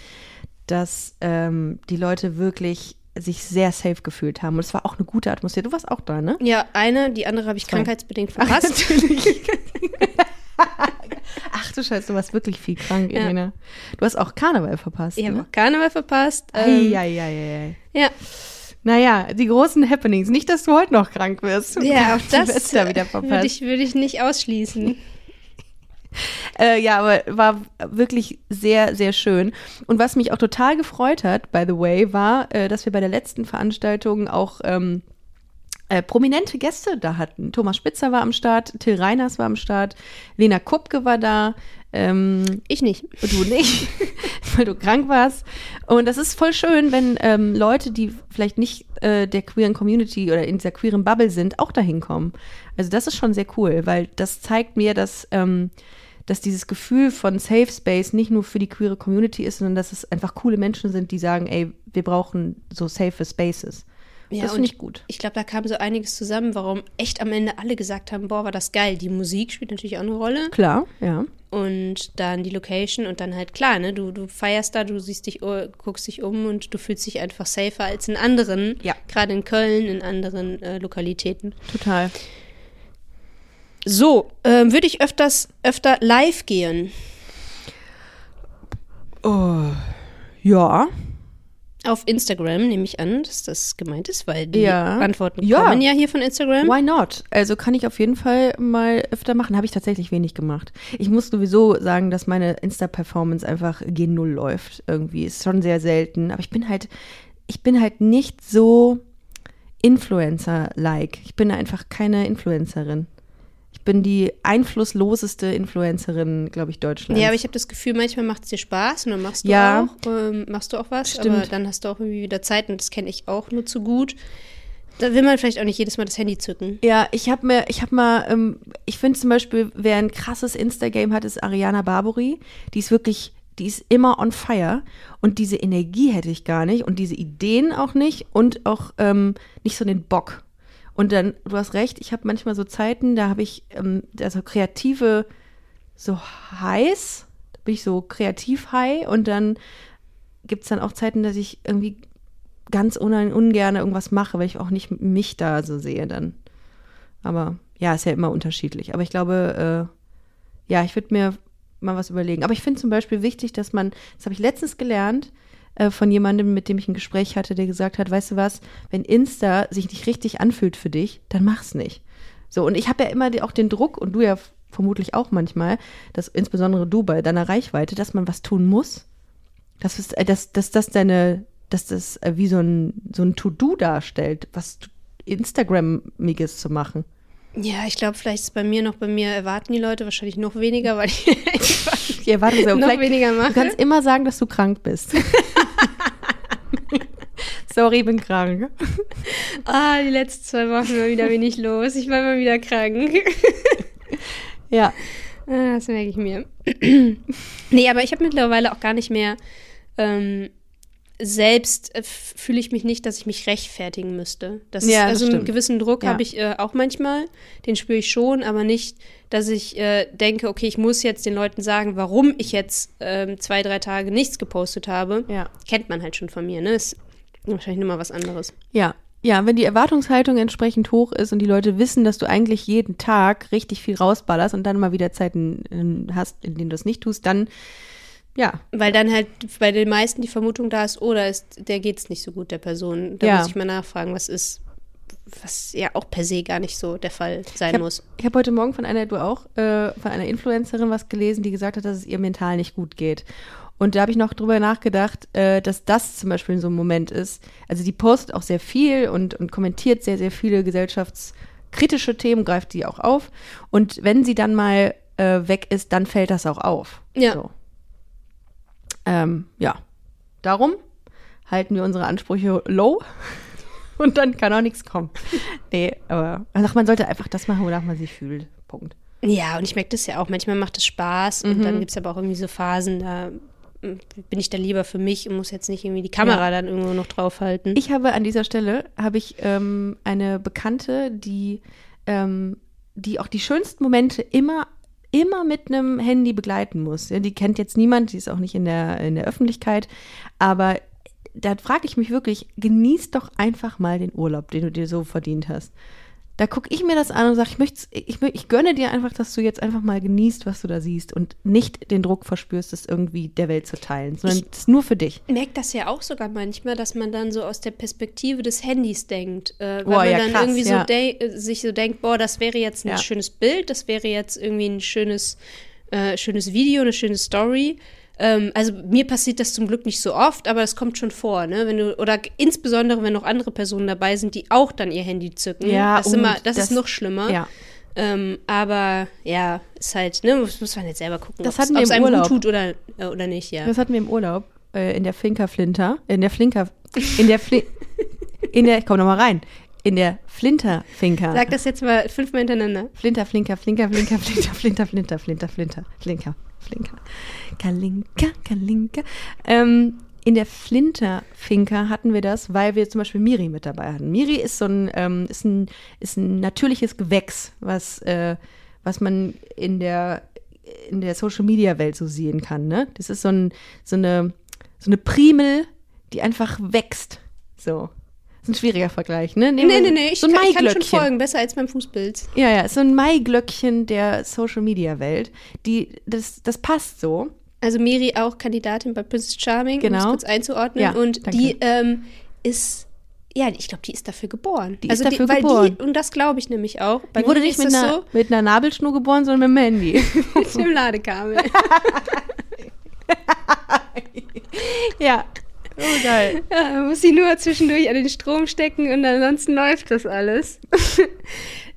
dass ähm, die Leute wirklich sich sehr safe gefühlt haben. Und es war auch eine gute Atmosphäre. Du warst auch da, ne? Ja, eine, die andere habe ich Zwei. krankheitsbedingt verpasst. [laughs] Ach du Scheiße, du warst wirklich viel krank, Ja. Irina. Du hast auch Karneval verpasst. Ich habe ne? auch Karneval verpasst. Ähm, ja, Naja, die großen Happenings. Nicht, dass du heute noch krank wirst. ja, [laughs] auch das Silvester wieder äh, verpasst. würde ich, würde ich nicht ausschließen. [laughs] Äh, ja, aber war wirklich sehr, sehr schön. Und was mich auch total gefreut hat, by the way, war, äh, dass wir bei der letzten Veranstaltung auch ähm, äh, prominente Gäste da hatten. Thomas Spitzer war am Start, Till Reiners war am Start, Lena Kupke war da. Ähm, Ich nicht. und du nicht, [laughs] weil du krank warst. Und das ist voll schön, wenn ähm, Leute, die vielleicht nicht äh, der queeren Community oder in dieser queeren Bubble sind, auch dahin kommen. Also das ist schon sehr cool, weil das zeigt mir, dass, ähm, dass dieses Gefühl von Safe Space nicht nur für die queere Community ist, sondern dass es einfach coole Menschen sind, die sagen, ey, wir brauchen so safe Spaces. Ja, das finde ich gut. Ich glaube, da kam so einiges zusammen, warum echt am Ende alle gesagt haben, boah, war das geil. Die Musik spielt natürlich auch eine Rolle. Klar, ja. Und dann die Location und dann halt klar, ne, du, du feierst da, du siehst dich, uh, guckst dich um und du fühlst dich einfach safer als in anderen, Ja. gerade in Köln, in anderen äh, Lokalitäten. Total. So, ähm, würde ich öfters, öfter live gehen. Oh, ja. Auf Instagram nehme ich an, dass das gemeint ist, weil die Ja. Antworten Ja. kommen ja hier von Instagram. Why not? Also kann ich auf jeden Fall mal öfter machen. Habe ich tatsächlich wenig gemacht. Ich muss sowieso sagen, dass meine Insta-Performance einfach gen Null läuft. Irgendwie ist schon sehr selten. Aber ich bin halt, ich bin halt nicht so Influencer-like. Ich bin einfach keine Influencerin. Ich bin die einflussloseste Influencerin, glaube ich, Deutschlands. Ja, aber ich habe das Gefühl, manchmal macht es dir Spaß und dann machst du Ja. auch, ähm, machst du auch was, aber Stimmt. dann hast du auch irgendwie wieder Zeit und das kenne ich auch nur zu gut. Da will man vielleicht auch nicht jedes Mal das Handy zücken. Ja, ich habe mir, ich habe mal, ähm, ich finde zum Beispiel, wer ein krasses Instagame hat, ist Ariana Barbary. Die ist wirklich, die ist immer on fire und diese Energie hätte ich gar nicht und diese Ideen auch nicht und auch ähm, nicht so den Bock. Und dann, du hast recht, ich habe manchmal so Zeiten, da habe ich ähm, also kreative so heiß, da bin ich so kreativ high und dann gibt es dann auch Zeiten, dass ich irgendwie ganz un ungern irgendwas mache, weil ich auch nicht mich da so sehe dann. Aber ja, ist ja immer unterschiedlich. Aber ich glaube, äh, ja, ich würde mir mal was überlegen. Aber ich finde zum Beispiel wichtig, dass man, das habe ich letztens gelernt, äh, von jemandem, mit dem ich ein Gespräch hatte, der gesagt hat, weißt du was, wenn Insta sich nicht richtig anfühlt für dich, dann mach's nicht. So, und ich habe ja immer auch den Druck, und du ja vermutlich auch manchmal, dass insbesondere du bei deiner Reichweite, dass man was tun muss. Dass, es, äh, dass, dass das deine, dass das äh, wie so ein, so ein To-Do darstellt, was du- Instagram-miges zu machen. Ja, ich glaube, vielleicht ist es bei mir noch, bei mir erwarten die Leute wahrscheinlich noch weniger, weil ich einfach Ja, warte so, [laughs] noch weniger Du mache. kannst immer sagen, dass du krank bist. [laughs] Sorry, ich bin krank. [laughs] Ah, die letzten zwei Wochen war wieder wenig los. Ich war mal wieder krank. Ja. Ah, Das merke ich mir. [clears throat] nee, aber ich habe mittlerweile auch gar nicht mehr. Ähm, selbst äh, fühle ich mich nicht, dass ich mich rechtfertigen müsste. Das Ja, ist, das also einen stimmt. gewissen Druck Ja. habe ich äh, auch manchmal. Den spüre ich schon, aber nicht, dass ich äh, denke, okay, ich muss jetzt den Leuten sagen, warum ich jetzt ähm, zwei, drei Tage nichts gepostet habe. Ja. Kennt man halt schon von mir, ne? Ist wahrscheinlich nur mal was anderes. Ja. Ja, wenn die Erwartungshaltung entsprechend hoch ist und die Leute wissen, dass du eigentlich jeden Tag richtig viel rausballerst und dann mal wieder Zeiten äh, hast, in denen du es nicht tust, dann ja, Weil dann halt bei den meisten die Vermutung da ist, oder ist, der geht's nicht so gut, der Person. Da Ja. muss ich mal nachfragen, was ist, was ja auch per se gar nicht so der Fall sein Ich hab- muss. Ich habe heute Morgen von einer, du auch, äh, von einer Influencerin was gelesen, die gesagt hat, dass es ihr mental nicht gut geht. Und da habe ich noch drüber nachgedacht, äh, dass das zum Beispiel so ein Moment ist. Also die postet auch sehr viel und, und kommentiert sehr, sehr viele gesellschaftskritische Themen, greift die auch auf. Und wenn sie dann mal äh, weg ist, dann fällt das auch auf. Ja. So. Ähm, ja. Darum halten wir unsere Ansprüche low [laughs] und dann kann auch nichts kommen. [laughs] Nee, aber ach, man sollte einfach das machen, wonach man sich fühlt. Punkt. Ja, und ich merke das ja auch. Manchmal macht es Spaß und dann gibt es aber auch irgendwie so Phasen, da bin ich da lieber für mich und muss jetzt nicht irgendwie die Kamera dann irgendwo noch draufhalten. Ich habe an dieser Stelle habe ich ähm, eine Bekannte, die ähm, die auch die schönsten Momente immer immer mit einem Handy begleiten muss. Ja, die kennt jetzt niemand, die ist auch nicht in der in der Öffentlichkeit, aber da frage ich mich wirklich, genieß doch einfach mal den Urlaub, den du dir so verdient hast. Da gucke ich mir das an und sage, ich, möcht's- ich, ich gönne dir einfach, dass du jetzt einfach mal genießt, was du da siehst und nicht den Druck verspürst, es irgendwie der Welt zu teilen, sondern es ist nur für dich. merke das ja auch sogar manchmal, dass man dann so aus der Perspektive des Handys denkt. Äh, weil Boah, man ja, dann krass, irgendwie ja. so äh, sich so denkt, boah, das wäre jetzt ein Ja. schönes Bild, das wäre jetzt irgendwie ein schönes, äh, schönes Video, eine schöne Story. Ähm, also mir passiert das zum Glück nicht so oft, aber das kommt schon vor, ne? Wenn du, oder insbesondere wenn noch andere Personen dabei sind, die auch dann ihr Handy zücken. Ja, das, ist, immer, das, das- ist noch schlimmer. Ja. Ähm, aber ja, ist halt, ne, muss, muss man jetzt selber gucken, ob es einem Urlaub. gut tut oder, äh, oder nicht, ja. Das hatten wir im Urlaub äh, in der Flinker Flinter, in der Flinker, in der Fli in der, komm noch mal rein, in der Flinter Finker. Sag das jetzt mal fünfmal hintereinander. Flinter, Flinker, Flinker, Flinker, Flinter, Flinter, Flinter, Flinter, Flinter, Flinker, Flinker, Kalinka, Kalinka. Ähm, in der Flinter-Finker hatten wir das, weil wir zum Beispiel Miri mit dabei hatten. Miri ist so ein, ähm, ist ein, ist ein natürliches Gewächs, was, äh, was man in der, in der Social-Media-Welt so sehen kann. Ne? Das ist so, ein, so, eine, so eine Primel, die einfach wächst. So. Das ist ein schwieriger Vergleich, ne? Nehmen Nee, nee, nee, ich, so ein kann, ich kann schon Maiglöckchen. folgen, besser als beim Fußbild. Ja, ja, ist so ein Maiglöckchen der Social Media Welt. Die, das, das passt so. Also Miri auch Kandidatin bei Princess Charming, um Genau. es kurz einzuordnen. Ja, und danke. die ähm, ist, ja, ich glaube, die ist dafür geboren. Die ist also dafür die, geboren. Die, und das glaube ich nämlich auch. Bei Die wurde nicht ist mit einer, so, mit einer Nabelschnur geboren, sondern mit dem Handy. [laughs] mit dem Ladekabel. [laughs] ja. Oh, geil. [laughs] ja, man muss sie nur zwischendurch an den Strom stecken und ansonsten läuft das alles. [laughs]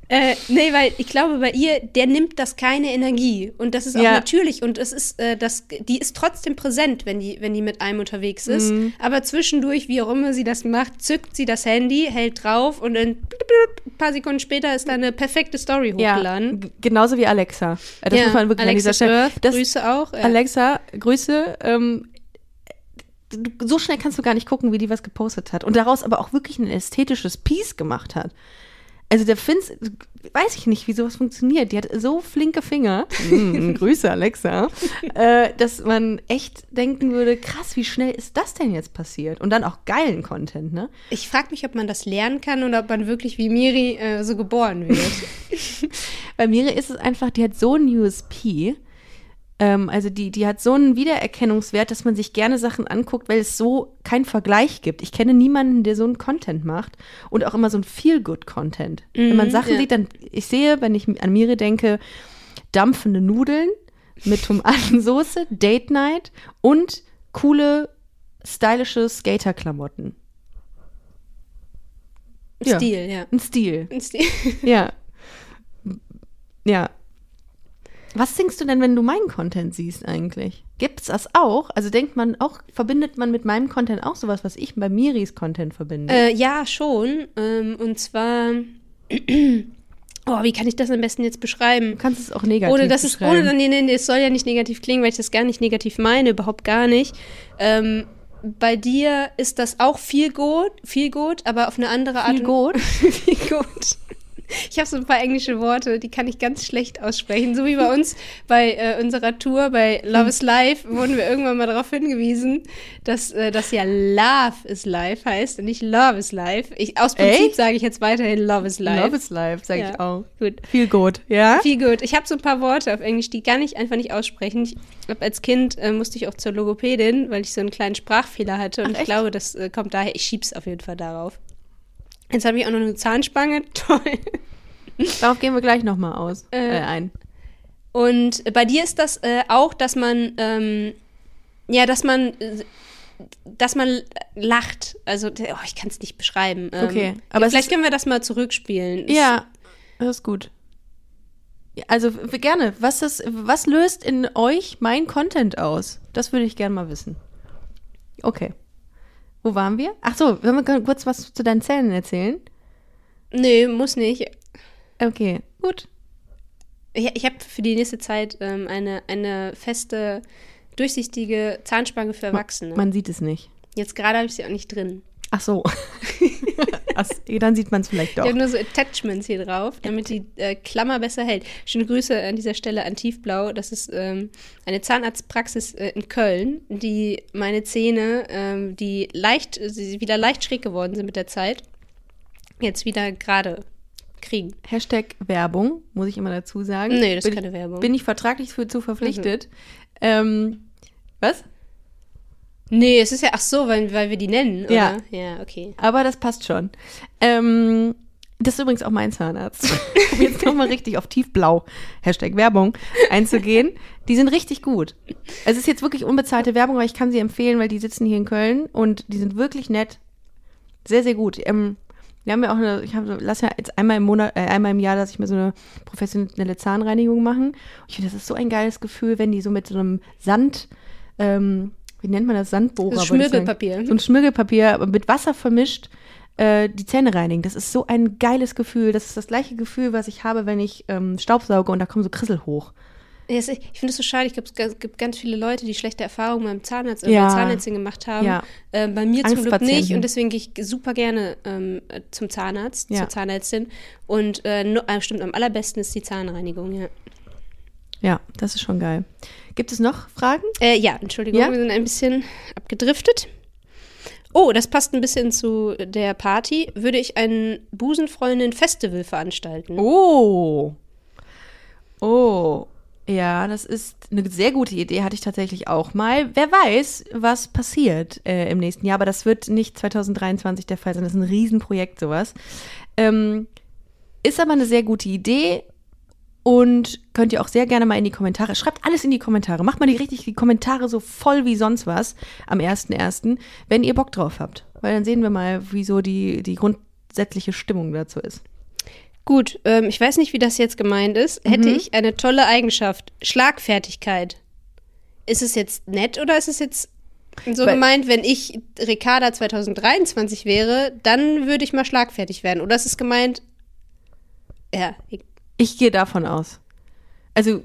Äh, nee, weil ich glaube, bei ihr, der nimmt das keine Energie. Und das ist auch Ja. natürlich. Und es ist, äh, das, die ist trotzdem präsent, wenn die, wenn die mit einem unterwegs ist. Mhm. Aber zwischendurch, wie auch immer sie das macht, zückt sie das Handy, hält drauf und dann ein paar Sekunden später ist da eine perfekte Story Ja, hochgeladen. g- genauso wie Alexa. Äh, Das Ja, muss man wirklich an Alexa dieser Stelle. Das, Grüße auch. Ja. Alexa, Grüße. Ähm, du- so schnell kannst du gar nicht gucken, wie die was gepostet hat. Und daraus aber auch wirklich ein ästhetisches Piece gemacht hat. Also der Finz, weiß ich nicht, wie sowas funktioniert. Die hat so flinke Finger. Mm, Grüße, Alexa. [laughs] äh, dass man echt denken würde, krass, wie schnell ist das denn jetzt passiert? Und dann auch geilen Content, ne? Ich frage mich, ob man das lernen kann oder ob man wirklich wie Miri äh, so geboren wird. [laughs] Bei Miri ist es einfach, die hat so ein USP. Ähm, also die, die hat so einen Wiedererkennungswert, dass man sich gerne Sachen anguckt, weil es so keinen Vergleich gibt. Ich kenne niemanden, der so einen Content macht und auch immer so ein Feel-Good-Content. wenn man Mhm, Sachen ja. sieht, dann, ich sehe, wenn ich an Miri denke, dampfende Nudeln mit Tomatensoße, [laughs] Date Night und coole, stylische Skater-Klamotten. Ja. Stil, ja. Ein Stil. Ein Stil. Ja. [laughs] Ja. Was singst du denn, wenn du meinen Content siehst eigentlich? Gibt's das auch? Also denkt man auch, verbindet man mit meinem Content auch sowas, was ich bei Miris Content verbinde? Äh, ja, schon. Ähm, und zwar. [clears throat] Oh, wie kann ich das am besten jetzt beschreiben? du kannst es auch negativ Ohne dass es, beschreiben. ohne, nee, nee, nee, es soll ja nicht negativ klingen, weil ich das gar nicht negativ meine, überhaupt gar nicht. Ähm, bei dir ist das auch viel gut, viel gut, aber auf eine andere Art [laughs] Viel gut? viel gut. Ich habe so ein paar englische Worte, die kann ich ganz schlecht aussprechen. So wie bei uns bei äh, unserer Tour bei Love is Life wurden wir irgendwann mal darauf hingewiesen, dass äh, das ja Love is Life heißt und nicht Love is Life. Ich, aus Prinzip sage ich jetzt weiterhin Love is Life. Love is life, sag Ja. ich auch. Gut. Viel gut, ja? Viel gut. Ich habe so ein paar Worte auf Englisch, die gar nicht einfach nicht aussprechen. Ich glaube, als Kind äh, musste ich auch zur Logopädin, weil ich so einen kleinen Sprachfehler hatte. Und Ach, ich glaube, das äh, kommt daher. Ich schieb's auf jeden Fall darauf. Jetzt habe ich auch noch eine Zahnspange. [laughs] Toll. Darauf gehen wir gleich nochmal aus Äh, äh, ein. Und bei dir ist das äh, auch, dass man, ähm, ja, dass man, äh, dass man lacht. Also, oh, ich kann es nicht beschreiben. Ähm, Okay, aber vielleicht ist- können wir das mal zurückspielen. Ja, das ist gut. Also gerne. Was, ist, was löst in euch mein Content aus? Das würde ich gerne mal wissen. Okay. Wo waren wir? Ach so, wollen wir kurz was zu deinen Zähnen erzählen? Nee, muss nicht. Okay, gut. Ich, ich habe für die nächste Zeit ähm, eine, eine feste, durchsichtige Zahnspange für Erwachsene. Man sieht es nicht. Jetzt gerade habe ich sie auch nicht drin. Ach so. [laughs] Ach, dann sieht man es vielleicht Ich doch. habe nur so Attachments hier drauf, damit die äh, Klammer besser hält. Schöne Grüße an dieser Stelle an Tiefblau. Das ist ähm, eine Zahnarztpraxis äh, in Köln, die meine Zähne, ähm, die leicht, sie wieder leicht schräg geworden sind mit der Zeit, jetzt wieder gerade kriegen. Hashtag Werbung, muss ich immer dazu sagen. Nee, das ist bin keine ich, Werbung. Bin ich vertraglich für, zu verpflichtet. Ähm, was? Nee, es ist ja, ach so, weil, weil wir die nennen, oder? Ja. Ja, okay. Aber das passt schon. Ähm, das ist übrigens auch mein Zahnarzt. [laughs] Um jetzt nochmal richtig auf tiefblau, Hashtag Werbung, einzugehen. Die sind richtig gut. Es ist jetzt wirklich unbezahlte Werbung, aber ich kann sie empfehlen, weil die sitzen hier in Köln und die sind wirklich nett. Sehr, sehr gut. Ähm, wir haben ja auch eine, ich habe, lass ja jetzt einmal im Monat, äh, einmal im Jahr, dass ich mir so eine professionelle Zahnreinigung machen. Ich finde, das ist so ein geiles Gefühl, wenn die so mit so einem Sand, ähm, wie nennt man das? Sandbohrer. Das. Schmirgelpapier. So ein Schmirgelpapier, aber mit Wasser vermischt, äh, die Zähne reinigen. Das ist so ein geiles Gefühl. Das ist das gleiche Gefühl, was ich habe, wenn ich ähm, Staubsauge und da kommen so Krissel hoch. Ich finde es so schade. Ich glaube, es gibt ganz viele Leute, die schlechte Erfahrungen beim Zahnarzt oder Ja. Zahnärztin gemacht haben. Ja. Äh, bei mir zum Glück nicht und deswegen gehe ich super gerne ähm, äh, zum Zahnarzt, Ja. zur Zahnärztin. Und äh, no, äh, stimmt, am allerbesten ist die Zahnreinigung, ja. Ja, das ist schon geil. Gibt es noch Fragen? Äh, ja, Entschuldigung, Ja? wir sind ein bisschen abgedriftet. Oh, das passt ein bisschen zu der Party. Würde ich ein Busenfreundin-Festival veranstalten? Oh. Oh. Ja, das ist eine sehr gute Idee, hatte ich tatsächlich auch mal. Wer weiß, was passiert äh, im nächsten Jahr, aber das wird nicht 2023 der Fall sein. Das ist ein Riesenprojekt, sowas. Ähm, ist aber eine sehr gute Idee und könnt ihr auch sehr gerne mal in die Kommentare. Schreibt alles in die Kommentare. Macht mal die richtig die Kommentare so voll wie sonst was am 1.1., wenn ihr Bock drauf habt. Weil dann sehen wir mal, wieso die, die grundsätzliche Stimmung dazu ist. Gut, ähm, ich weiß nicht, wie das jetzt gemeint ist. Hätte ich eine tolle Eigenschaft, Schlagfertigkeit. Ist es jetzt nett oder ist es jetzt so Weil- gemeint, wenn ich Ricarda 2023 wäre, dann würde ich mal schlagfertig werden? Oder ist es gemeint, ja, ich- gehe davon aus. Also,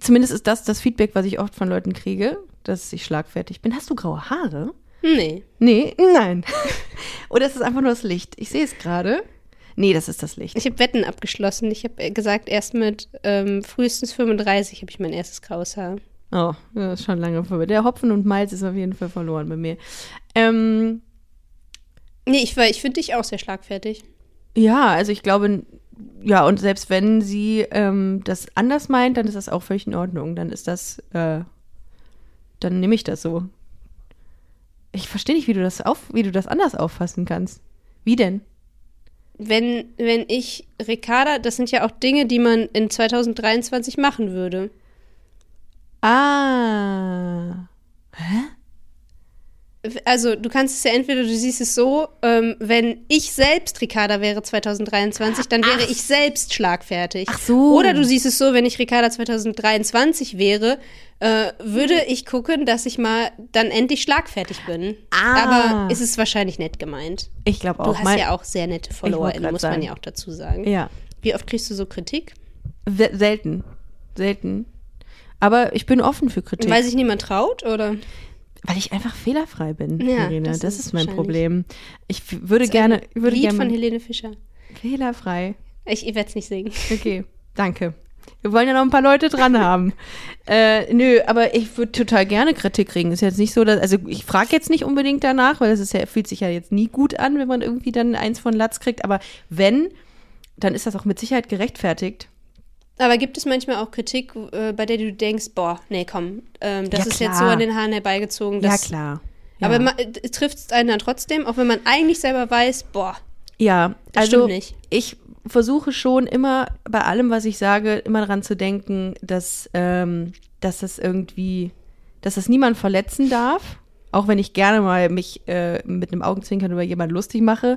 zumindest ist das das Feedback, was ich oft von Leuten kriege, dass ich schlagfertig bin. Hast du graue Haare? nee. Nee, nein. [laughs] Oder ist es einfach nur das Licht? Ich sehe es gerade. Nee, das ist das Licht. Ich habe Wetten abgeschlossen. Ich habe gesagt, erst mit ähm, frühestens 35 habe ich mein erstes graues Haar. Oh, das ist schon lange vorbei. Der Hopfen und Malz ist auf jeden Fall verloren bei mir. Ähm, Nee, ich, war- ich finde dich auch sehr schlagfertig. ja, also ich glaube, ja, und selbst wenn sie ähm, das anders meint, dann ist das auch völlig in Ordnung. Dann ist das, äh, dann nehme ich das so. Ich verstehe nicht, wie du das auf, wie du das anders auffassen kannst. Wie denn? Wenn, wenn ich Ricarda, das sind ja auch Dinge, die man in 2023 machen würde. Ah. Hä? Also du kannst es ja entweder, du siehst es so, ähm, wenn ich selbst Ricarda wäre 2023, dann wäre Ach. ich selbst schlagfertig. Ach so. Oder du siehst es so, wenn ich Ricarda 2023 wäre, äh, würde ich gucken, dass ich mal dann endlich schlagfertig bin. Ah. Aber ist es wahrscheinlich nett gemeint. Ich glaube auch. Du hast ja auch sehr nette FollowerInnen, grad muss man sagen. ja auch dazu sagen. Ja. Wie oft kriegst du so Kritik? Se- Selten. Selten. Aber ich bin offen für Kritik. Weil sich niemand traut, oder? Weil ich einfach fehlerfrei bin, Ja, Irene. Das, das ist, ist mein. Problem. Ich würde gerne, ich würde Lied gerne von Helene Fischer. fehlerfrei. Ich, ich werde es nicht singen. Okay, danke. Wir wollen ja noch ein paar Leute dran haben. [laughs] äh, nö, aber ich würde total gerne Kritik kriegen. Ist jetzt nicht so, dass, also ich frage jetzt nicht unbedingt danach, weil das ist ja, fühlt sich ja jetzt nie gut an, wenn man irgendwie dann eins von Latz kriegt. Aber wenn, dann ist das auch mit Sicherheit gerechtfertigt. Aber gibt es manchmal auch Kritik, äh, bei der du denkst, boah, nee, komm, ähm, das Ja, ist jetzt so an den Haaren herbeigezogen. ja, klar. Ja. Aber äh, trifft es einen dann trotzdem, auch wenn man eigentlich selber weiß, boah, Ja, Das also stimmt nicht. ich versuche schon immer bei allem, was ich sage, immer daran zu denken, dass, ähm, dass das irgendwie, dass das niemand verletzen darf. Auch wenn ich gerne mal mich äh, mit einem Augenzwinkern über jemanden lustig mache.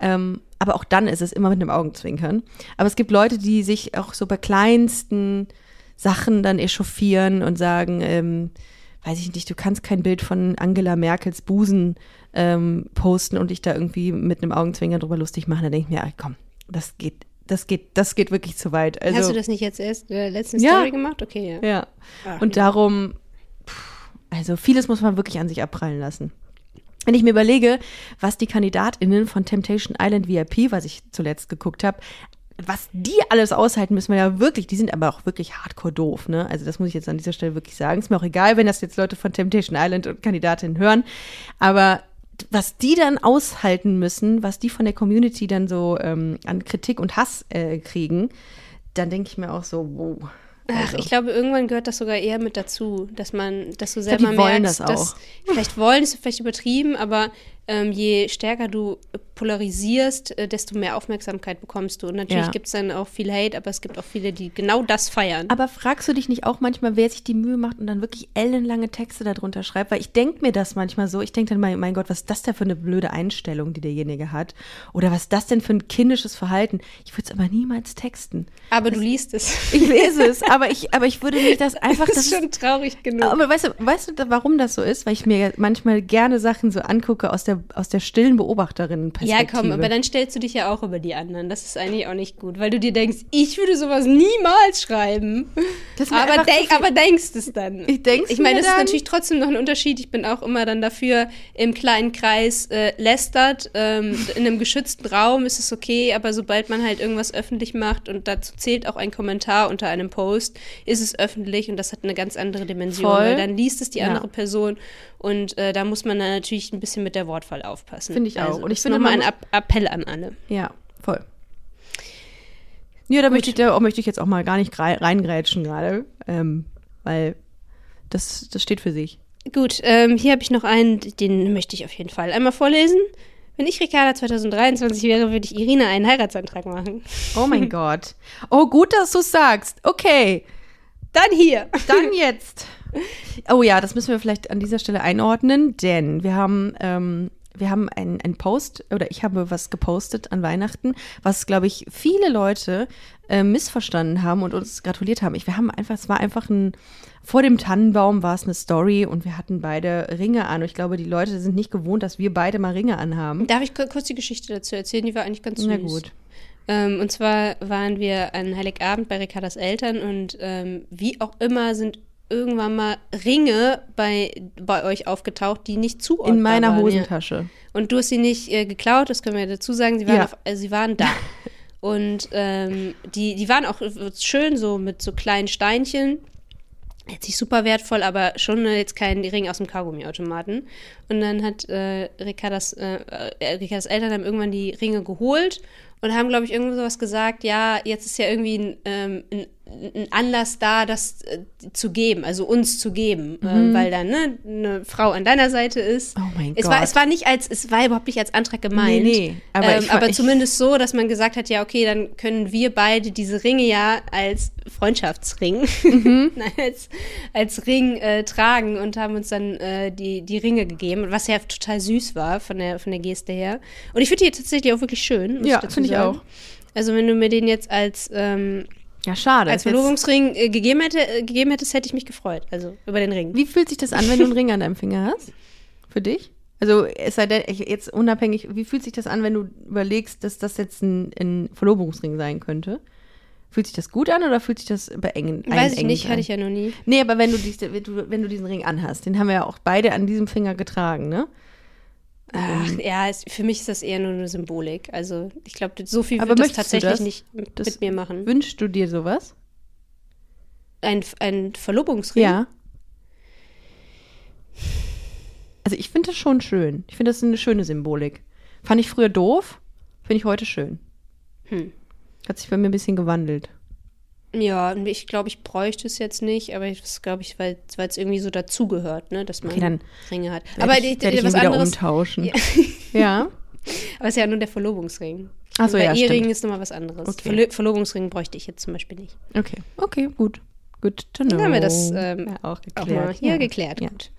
Ähm, aber auch dann ist es immer mit einem Augenzwinkern. Aber es gibt Leute, die sich auch so bei kleinsten Sachen dann echauffieren und sagen, ähm, weiß ich nicht, du kannst kein Bild von Angela Merkels Busen ähm, posten und dich da irgendwie mit einem Augenzwinkern drüber lustig machen. Da denke ich mir, komm, das geht, das geht, das geht wirklich zu weit. Also, hast du das nicht jetzt erst äh, letzten Ja. Story gemacht? Okay, ja. Ja. Ach, und ja. darum, pff, also vieles muss man wirklich an sich abprallen lassen. Wenn ich mir überlege, was die KandidatInnen von Temptation Island VIP, was ich zuletzt geguckt habe, was die alles aushalten, müssen wir ja wirklich, die sind aber auch wirklich hardcore doof, ne? Also das muss ich jetzt an dieser Stelle wirklich sagen. Ist mir auch egal, wenn das jetzt Leute von Temptation Island und Kandidatinnen hören. Aber was die dann aushalten müssen, was die von der Community dann so ähm, an Kritik und Hass äh, kriegen, dann denke ich mir auch so, wow. Ach, Also. ich glaube, irgendwann gehört das sogar eher mit dazu, dass man, dass du glaub, selber die wollen merkst, das dass auch. vielleicht wollen ist vielleicht übertrieben, aber ähm, je stärker du polarisierst, äh, desto mehr Aufmerksamkeit bekommst du. Und natürlich Ja. gibt es dann auch viel Hate, aber es gibt auch viele, die genau das feiern. Aber fragst du dich nicht auch manchmal, wer sich die Mühe macht und dann wirklich ellenlange Texte darunter schreibt? Weil ich denke mir das manchmal so. Ich denke dann mal, mein Gott, was ist das denn für eine blöde Einstellung, die derjenige hat? Oder was ist das denn für ein kindisches Verhalten? Ich würde es aber niemals texten. Aber du liest es. Ich lese es, [laughs] aber ich, aber ich würde mich das einfach. das ist schon traurig genug. aber weißt du, weißt du, warum das so ist? Weil ich mir manchmal gerne Sachen so angucke aus der, aus der stillen Beobachterinnenperspektive. Ja, komm, aber dann stellst du dich ja auch über die anderen. Das ist eigentlich auch nicht gut, weil du dir denkst, ich würde sowas niemals schreiben. Ist Aber, denk, viel- aber denkst es dann. Ich denk's Ich meine, das ist dann. natürlich trotzdem noch ein Unterschied. Ich bin auch immer dann dafür im kleinen Kreis äh, lästert. Ähm, in einem geschützten Raum ist es okay, aber sobald man halt irgendwas öffentlich macht und dazu zählt auch ein Kommentar unter einem Post, ist es öffentlich und das hat eine ganz andere Dimension, Voll. weil dann liest es die Ja. andere Person und äh, da muss man dann natürlich ein bisschen mit der Wortwahl aufpassen. Finde ich auch. Also, Und ich finde, nochmal ein Appell an alle. Ja, voll. Ja, da möchte ich, da möchte ich jetzt auch mal gar nicht reingrätschen gerade, ähm, weil das, das steht für sich. Gut, ähm, hier habe ich noch einen, den möchte ich auf jeden Fall einmal vorlesen. Wenn ich Ricarda 2023 wäre, würde ich Irina einen Heiratsantrag machen. Oh mein [laughs] Gott. Oh, gut, dass du sagst. Okay, Dann hier. dann [laughs] jetzt. Oh ja, das müssen wir vielleicht an dieser Stelle einordnen, denn wir haben, ähm, wir haben einen, einen Post oder ich habe was gepostet an Weihnachten, was, glaube ich, viele Leute äh, missverstanden haben und uns gratuliert haben. Ich, wir haben einfach, es war einfach ein, vor dem Tannenbaum war es eine Story und wir hatten beide Ringe an. Und ich glaube, die Leute sind nicht gewohnt, dass wir beide mal Ringe anhaben. Darf ich ku- kurz die Geschichte dazu erzählen? Die war eigentlich ganz süß. Na gut. Ähm, und zwar waren wir an Heiligabend bei Ricardas Eltern und ähm, wie auch immer sind irgendwann mal Ringe bei, bei euch aufgetaucht, die nicht zuordnbar In meiner waren. Ja. Hosentasche. Und du hast sie nicht äh, geklaut, das können wir dazu sagen. Sie waren, Ja. auf, äh, sie waren da. [laughs] Und ähm, die, die waren auch schön so mit so kleinen Steinchen. Jetzt nicht super wertvoll, aber schon jetzt kein Ring aus dem Kaugummiautomaten. Und dann hat äh, Ricardas, äh, äh, Ricardas Eltern haben irgendwann die Ringe geholt und haben, glaube ich, irgendwo sowas gesagt, ja, jetzt ist ja irgendwie ein, ähm, ein ein Anlass da, das äh, zu geben, also uns zu geben, Mhm. äh, weil dann ne, eine Frau an deiner Seite ist. Oh mein es Gott. War, es war nicht als, es war überhaupt nicht als Antrag gemeint. Nee, nee, aber ähm, ich- aber ich- zumindest so, dass man gesagt hat, ja, okay, dann können wir beide diese Ringe ja als Freundschaftsring, Mhm. [laughs] Nein, als, als Ring äh, tragen und haben uns dann äh, die, die Ringe gegeben, was ja total süß war von der, von der Geste her. Und ich finde die tatsächlich auch wirklich schön. Ja, finde ich auch. Also wenn du mir den jetzt als, ähm, Ja, schade. als Verlobungsring äh, gegeben, hätte, äh, gegeben hättest, hätte ich mich gefreut. Also über den Ring. Wie fühlt sich das an, wenn du einen Ring an deinem Finger hast? Für dich? Also, es sei denn, jetzt unabhängig, wie fühlt sich das an, wenn du überlegst, dass das jetzt ein, ein Verlobungsring sein könnte? Fühlt sich das gut an oder fühlt sich das beengend Weiß ich nicht, an? hatte ich ja noch nie. Nee, aber wenn du, dies, wenn du, wenn du diesen Ring anhast, den haben wir ja auch beide an diesem Finger getragen, ne? Ach, ja, es, für mich ist das eher nur eine Symbolik. Also ich glaube, so viel Aber wird das tatsächlich das? nicht mit, Das- mit mir machen. Wünschst du dir sowas? Ein, ein Verlobungsring? Ja. Also ich finde das schon schön. Ich finde das eine schöne Symbolik. Fand ich früher doof, finde ich heute schön. Hm. Hat sich bei mir ein bisschen gewandelt. Ja, ich glaube, ich bräuchte es jetzt nicht, aber ich glaube ich, weil es irgendwie so dazugehört, ne, dass man Okay, Ringe hat. Aber ich, werd ich was anderes. umtauschen. Ja. [laughs] Ja. Aber es ist ja nur der Verlobungsring. Ach so, Bei ja, Ehering ist nochmal was anderes. Okay. Verlo Verlobungsring bräuchte ich jetzt zum Beispiel nicht. Okay, okay, gut. To know. Dann haben wir das ähm, ja, auch auch geklärt. mal hier ja. geklärt. Ja. Gut.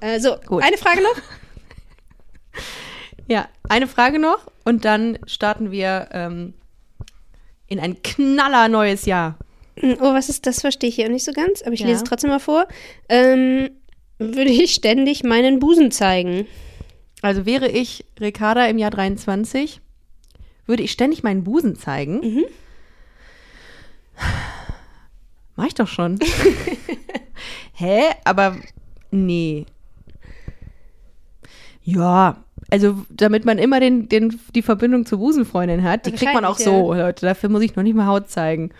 Äh, so, Gut. eine Frage noch? [laughs] ja, eine Frage noch und dann starten wir ähm, in ein knaller neues Jahr. Oh, was ist das? Verstehe ich hier auch nicht so ganz, aber ich Ja. lese es trotzdem mal vor. Ähm, würde ich ständig meinen Busen zeigen? Also wäre ich Ricarda im Jahr 23, würde ich ständig meinen Busen zeigen. Mhm. Mach ich doch schon. [laughs] Hä? Aber nee. Ja, also damit man immer den, den, die Verbindung zur Busenfreundin hat, die kriegt man auch so, Leute. Dafür muss ich noch nicht mal Haut zeigen.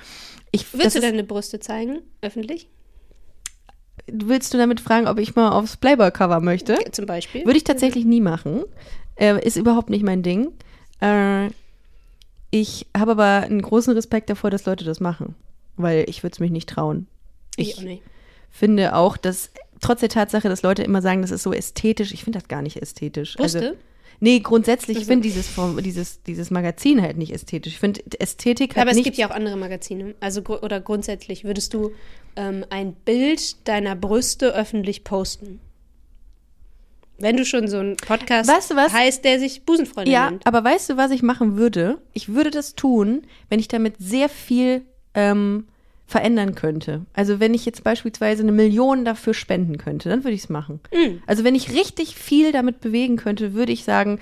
Ich, Willst du ist- deine Brüste zeigen, öffentlich? willst du damit fragen, ob ich mal aufs Playboy-Cover möchte? Zum Beispiel? Würde ich tatsächlich nie machen. Äh, ist überhaupt nicht mein Ding. Äh, ich habe aber einen großen Respekt davor, dass Leute das machen. Weil ich würde es mich nicht trauen. ich auch Ich nicht. finde auch, dass trotz der Tatsache, dass Leute immer sagen, das ist so ästhetisch, ich finde das gar nicht ästhetisch. Also, Brüste? nee, grundsätzlich, ich Also- finde dieses, dieses, dieses Magazin halt nicht ästhetisch. Ich finde, Ästhetik hat Aber es gibt ja auch andere Magazine. Also oder grundsätzlich würdest du ähm, ein Bild deiner Brüste öffentlich posten? Wenn du schon so einen Podcast Weißt du was? heißt, der sich Busenfreundin Ja, nennt. aber weißt du, was ich machen würde? Ich würde das tun, wenn ich damit sehr viel ähm, verändern könnte. Also wenn ich jetzt beispielsweise eine Million dafür spenden könnte, dann würde ich es machen. Mm. Also wenn ich richtig viel damit bewegen könnte, würde ich sagen,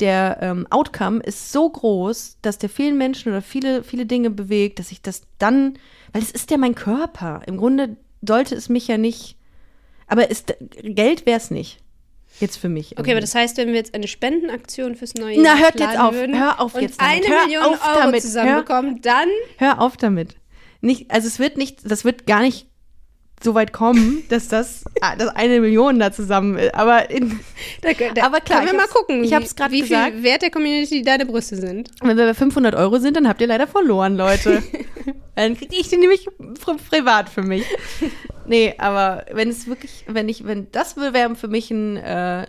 der ähm, Outcome ist so groß, dass der vielen Menschen oder viele, viele Dinge bewegt, dass ich das dann, weil es ist ja mein Körper. Im Grunde sollte es mich ja nicht, aber ist, Geld wäre es nicht. Jetzt für mich. Okay, aber das heißt, wenn wir jetzt eine Spendenaktion fürs neue Na, Jahr hört jetzt auf. würden Hör auf und jetzt damit. eine Hör Million auf Euro damit. zusammenbekommen, dann Hör auf damit. Nicht, also es wird nicht, das wird gar nicht so weit kommen, [laughs] dass das, dass eine Million da zusammen ist. Aber in, Da, da Aber klar, können wir mal gucken, ich wie- hab's grad wie gesagt. viel Wert der Community deine Brüste sind. wenn wir bei 500 Euro sind, dann habt ihr leider verloren, Leute. [laughs] dann kriege ich die nämlich pri privat für mich. [laughs] Nee, aber wenn es wirklich, wenn ich, wenn das wäre für mich ein, äh,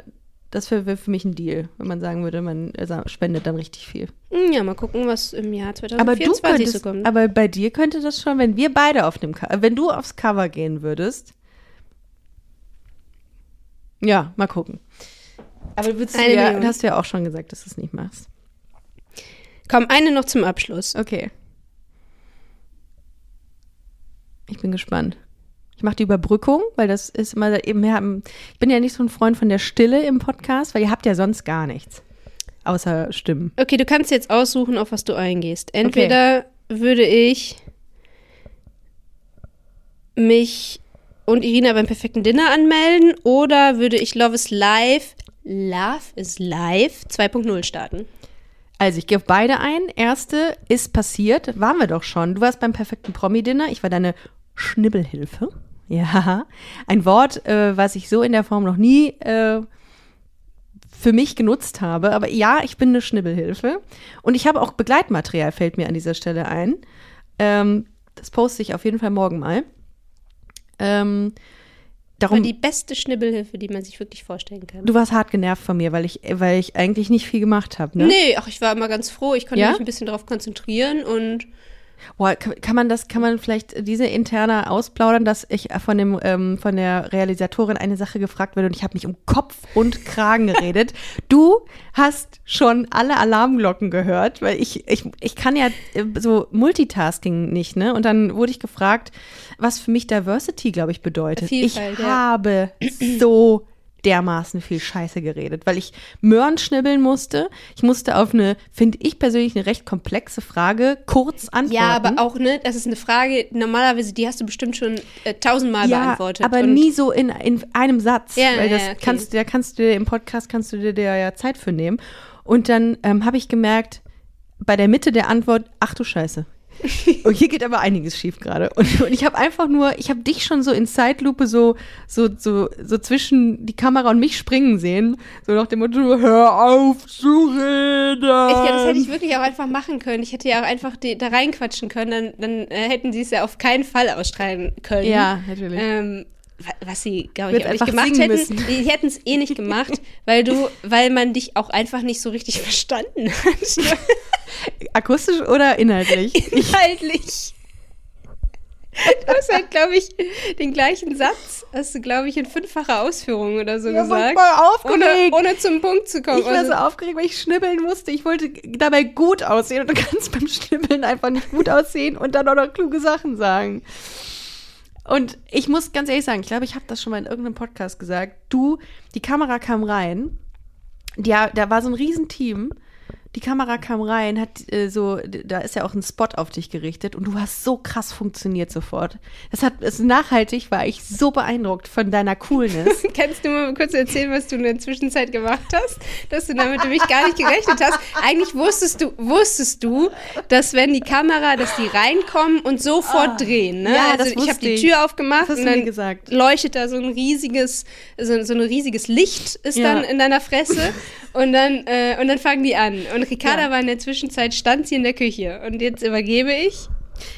das wäre für mich ein Deal, wenn man sagen würde, man sa- spendet dann richtig viel. Hm, Ja, mal gucken, was im Jahr Aber du 2024 könntest, so kommt. aber bei dir könnte das schon, wenn wir beide auf dem, wenn du aufs Cover gehen würdest. Ja, mal gucken. Aber du ja, Million. hast du ja auch schon gesagt, dass du es nicht machst. Komm, eine noch zum Abschluss. Okay. Ich bin gespannt. Ich mache die Überbrückung, weil das ist immer eben mehr. im- Ich bin ja nicht so ein Freund von der Stille im Podcast, weil ihr habt ja sonst gar nichts. Außer Stimmen. Okay, du kannst jetzt aussuchen, auf was du eingehst. Entweder würde ich mich und Irina beim perfekten Dinner anmelden oder würde ich Love is Live, Love is Live 2.0 starten. Also, ich gehe auf beide ein. Erste ist passiert, waren wir doch schon. Du warst beim perfekten Promi-Dinner. Ich war deine Schnibbelhilfe. [laughs] Ja, ein Wort, äh, was ich so in der Form noch nie äh, für mich genutzt habe. Aber ja, ich bin eine Schnibbelhilfe. Und ich habe auch Begleitmaterial, fällt mir an dieser Stelle ein. Ähm, das poste ich auf jeden Fall morgen mal. Ähm, War darum, die beste Schnibbelhilfe, die man sich wirklich vorstellen kann. du warst hart genervt von mir, weil ich, weil ich eigentlich nicht viel gemacht habe. Ne? Nee, ach, ich war immer ganz froh. Ich konnte Ja? mich ein bisschen darauf konzentrieren und Boah, kann, man das, kann man vielleicht diese interne ausplaudern, dass ich von dem ähm, von der Realisatorin eine Sache gefragt werde und ich habe mich um Kopf und Kragen geredet. [laughs] du hast schon alle Alarmglocken gehört, weil ich ich ich kann ja äh, so Multitasking nicht, ne? Und dann wurde ich gefragt, was für mich Diversity, glaube ich, bedeutet. Vielfalt, ich ja. habe so dermaßen viel Scheiße geredet, weil ich Möhren schnibbeln musste. Ich musste auf eine, finde ich persönlich, eine recht komplexe Frage kurz antworten. ja, aber auch ne, das ist eine Frage. Normalerweise die hast du bestimmt schon äh, tausendmal beantwortet. aber nie so in, in einem Satz. Ja, weil das ja, okay. kannst, da kannst du dir im Podcast kannst du dir da ja Zeit für nehmen. Und dann ähm, habe ich gemerkt, bei der Mitte der Antwort, ach du Scheiße. [laughs] Und hier geht aber einiges schief gerade. Und, und ich habe einfach nur, ich habe dich schon so in Zeitlupe so, so, so, so zwischen die Kamera und mich springen sehen. So nach dem Motto, hör auf zu reden. Ich, ja, das hätte ich wirklich auch einfach machen können. Ich hätte ja auch einfach die, da reinquatschen können, dann, dann äh, hätten sie es ja auf keinen Fall ausstrahlen können. Ja, natürlich. Ähm, was sie, glaube ich, auch nicht gemacht hätten. müssen. Die hätten es eh nicht gemacht, [laughs] weil du, weil man dich auch einfach nicht so richtig verstanden hat. [laughs] Akustisch oder inhaltlich? [laughs] Inhaltlich. Du hast halt, glaube ich, den gleichen Satz, hast du, glaube ich, in fünffacher Ausführung oder so Ja, gesagt. voll Ohne, aufgeregt. ohne zum Punkt zu kommen. Ich war Also- so aufgeregt, weil ich schnibbeln musste. Ich wollte dabei gut aussehen und du kannst beim Schnibbeln einfach nicht gut aussehen und dann auch noch kluge Sachen sagen. Und ich muss ganz ehrlich sagen, ich glaube, ich habe das schon mal in irgendeinem Podcast gesagt. Du, die Kamera kam rein. Ja, da war so ein Riesenteam. Die Kamera kam rein, hat äh, so, da ist ja auch ein Spot auf dich gerichtet und du hast so krass funktioniert sofort. Das hat, es nachhaltig war ich so beeindruckt von deiner Coolness. [laughs] Kannst du mal kurz erzählen, was du in der Zwischenzeit gemacht hast? Dass du damit nämlich gar nicht gerechnet hast. Eigentlich wusstest du, wusstest du, dass wenn die Kamera, dass die reinkommen und sofort drehen. Ne? Ja, also ich habe die. Tür aufgemacht und dann gesagt. leuchtet da so ein riesiges, so, so ein riesiges Licht ist Ja. dann in deiner Fresse und dann äh, und dann fangen die an. Und Ricarda Ja. war in der Zwischenzeit stand sie in der Küche und jetzt übergebe ich.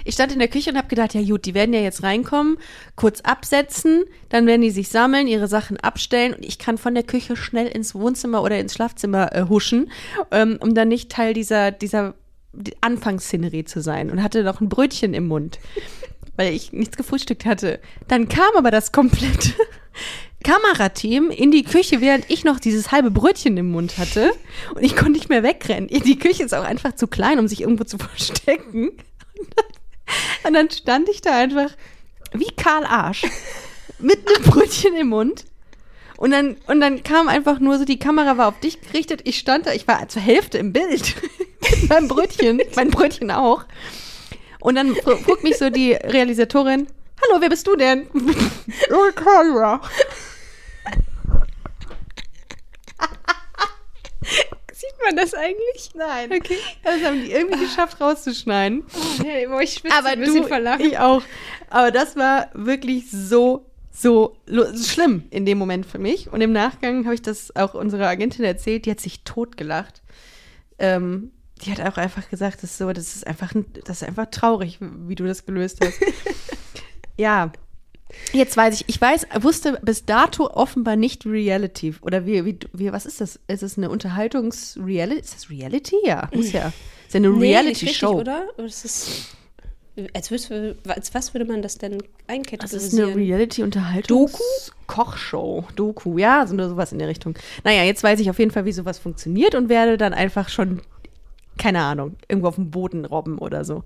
Ich stand in der Küche und habe gedacht, ja gut, die werden ja jetzt reinkommen, kurz absetzen, dann werden die sich sammeln, ihre Sachen abstellen und ich kann von der Küche schnell ins Wohnzimmer oder ins Schlafzimmer äh, huschen, ähm, um dann nicht Teil dieser, dieser Anfangsszenerie zu sein und hatte noch ein Brötchen im Mund, [laughs] weil ich nichts gefrühstückt hatte. Dann kam aber das komplette Kamerateam in die Küche, während ich noch dieses halbe Brötchen im Mund hatte und ich konnte nicht mehr wegrennen. Die Küche ist auch einfach zu klein, um sich irgendwo zu [laughs] verstecken. Und dann stand ich da einfach wie Karl Arsch mit einem Brötchen im Mund. Und dann, und dann kam einfach nur so, die Kamera war auf dich gerichtet. Ich stand da, ich war zur Hälfte im Bild [laughs] meinem Brötchen, mein Brötchen auch. Und dann fragt mich so die Realisatorin, hallo, wer bist du denn? [laughs] Carla. Sieht man das eigentlich? Nein. Okay. Das haben die irgendwie geschafft rauszuschneiden. Boah, ich schwitze Aber ein bisschen du, vor Lachen. ich auch. Aber das war wirklich so, so schlimm in dem Moment für mich. Und im Nachgang habe ich das auch unserer Agentin erzählt. Die hat sich totgelacht. Ähm, die hat auch einfach gesagt, das ist so, das ist einfach, ein- das ist einfach traurig, wie du das gelöst hast. [laughs] ja. Jetzt weiß ich, ich weiß, wusste bis dato offenbar nicht Reality. Oder wie, wie, wie was ist das? Ist es eine Unterhaltungs-Reality? Ist das Reality? Ja, muss ja. Ist ja eine Nee, Reality-Show. oder? Oder ist das, als, würdest, als was würde man das denn Das einkategorisieren? ist eine Reality-Unterhaltung. Doku? Kochshow. Doku, ja, so sowas in der Richtung. Naja, jetzt weiß ich auf jeden Fall, wie sowas funktioniert und werde dann einfach schon, keine Ahnung, irgendwo auf dem Boden robben oder so.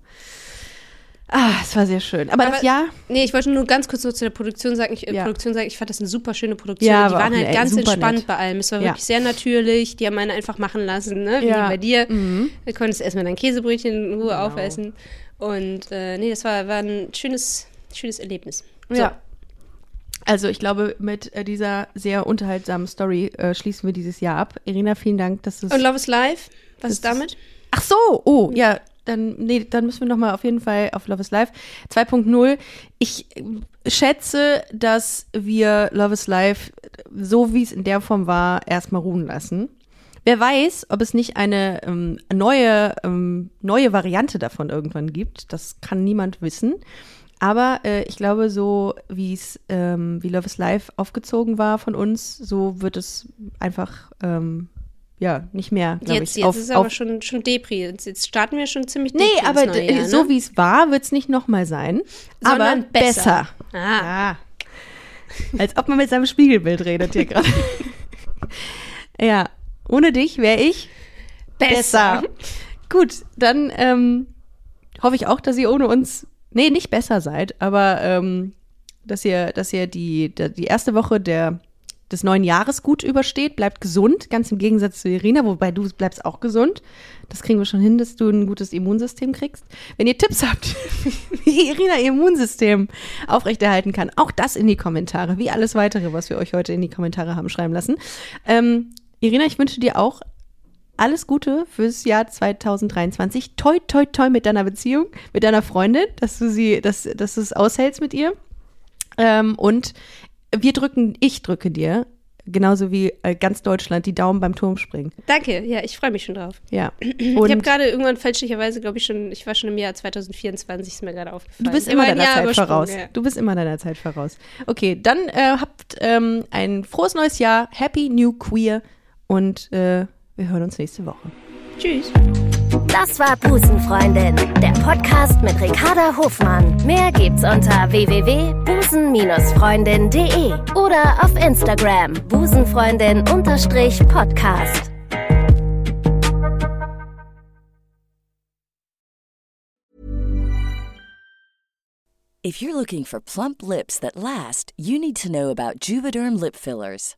Ah, es war sehr schön. Aber, das Aber- Jahr, Nee, ich wollte nur ganz kurz so zu der Produktion sagen. Ich, äh, Ja. Produktion sagen, ich fand das eine super schöne Produktion. Ja, die war waren halt ganz entspannt nett. bei allem. Es war Ja. wirklich sehr natürlich. Die haben einen einfach machen lassen, ne? Wie Ja. bei dir. Mhm. Du konntest erstmal dein Käsebrötchen in Ruhe Genau. aufessen. Und äh, nee, das war, war ein schönes, schönes Erlebnis. So. ja. Also ich glaube, mit äh, dieser sehr unterhaltsamen Story äh, schließen wir dieses Jahr ab. Irina, vielen Dank, dass du es Und Love is Live, was Das ist damit? Ach so, oh, ja, dann, nee, dann müssen wir nochmal auf jeden Fall auf Love is Life 2.0. Ich schätze, dass wir Love is Life, so wie es in der Form war, erstmal ruhen lassen. Wer weiß, ob es nicht eine ähm, neue, ähm, neue Variante davon irgendwann gibt. Das kann niemand wissen. Aber äh, ich glaube, so wie es, ähm, wie Love is Life aufgezogen war von uns, so wird es einfach, ähm, ja, nicht mehr, glaube Jetzt, ich. jetzt auf, ist es aber auf, schon, schon Depri. Jetzt, starten wir schon ziemlich Depri nee, aber Jahr, so ne? wie es war, wird es nicht nochmal sein. aber Sondern besser. besser. Ah. Ja. Als ob man mit seinem Spiegelbild redet hier gerade. [laughs] ja, ohne dich wäre ich besser. Gut, dann ähm, hoffe ich auch, dass ihr ohne uns, nee, nicht besser seid, aber ähm, dass ihr, dass ihr die die erste Woche der, des neuen Jahres gut übersteht, bleibt gesund, ganz im Gegensatz zu Irina, wobei du bleibst auch gesund. Das kriegen wir schon hin, dass du ein gutes Immunsystem kriegst. Wenn ihr Tipps habt, [laughs] wie Irina ihr Immunsystem aufrechterhalten kann, auch das in die Kommentare, wie alles weitere, was wir euch heute in die Kommentare haben schreiben lassen. Ähm, Irina, ich wünsche dir auch alles Gute fürs Jahr 2023. Toi, toi, toi mit deiner Beziehung, mit deiner Freundin, dass du sie, dass, dass du es aushältst mit ihr. Ähm, und wir drücken, ich drücke dir, genauso wie äh, ganz Deutschland, die Daumen beim Turmspringen. Danke, ja, ich freue mich schon drauf. Ja. [clears throat] ich habe Und gerade irgendwann fälschlicherweise, glaube ich, schon, ich war schon im Jahr 2024, ist mir gerade aufgefallen. du bist immer ein deiner Jahr Zeit voraus. Ja. Du bist immer deiner Zeit voraus. Okay, dann äh, habt ähm, ein frohes neues Jahr. Happy New Queer. Und äh, wir hören uns nächste Woche. Tschüss. Das war Busenfreundin, der Podcast mit Ricarda Hofmann. Mehr gibt's unter www.busen-freundin.de oder auf Instagram busenfreundin-podcast. If you're looking for plump lips that last, you need to know about Juvederm lip fillers.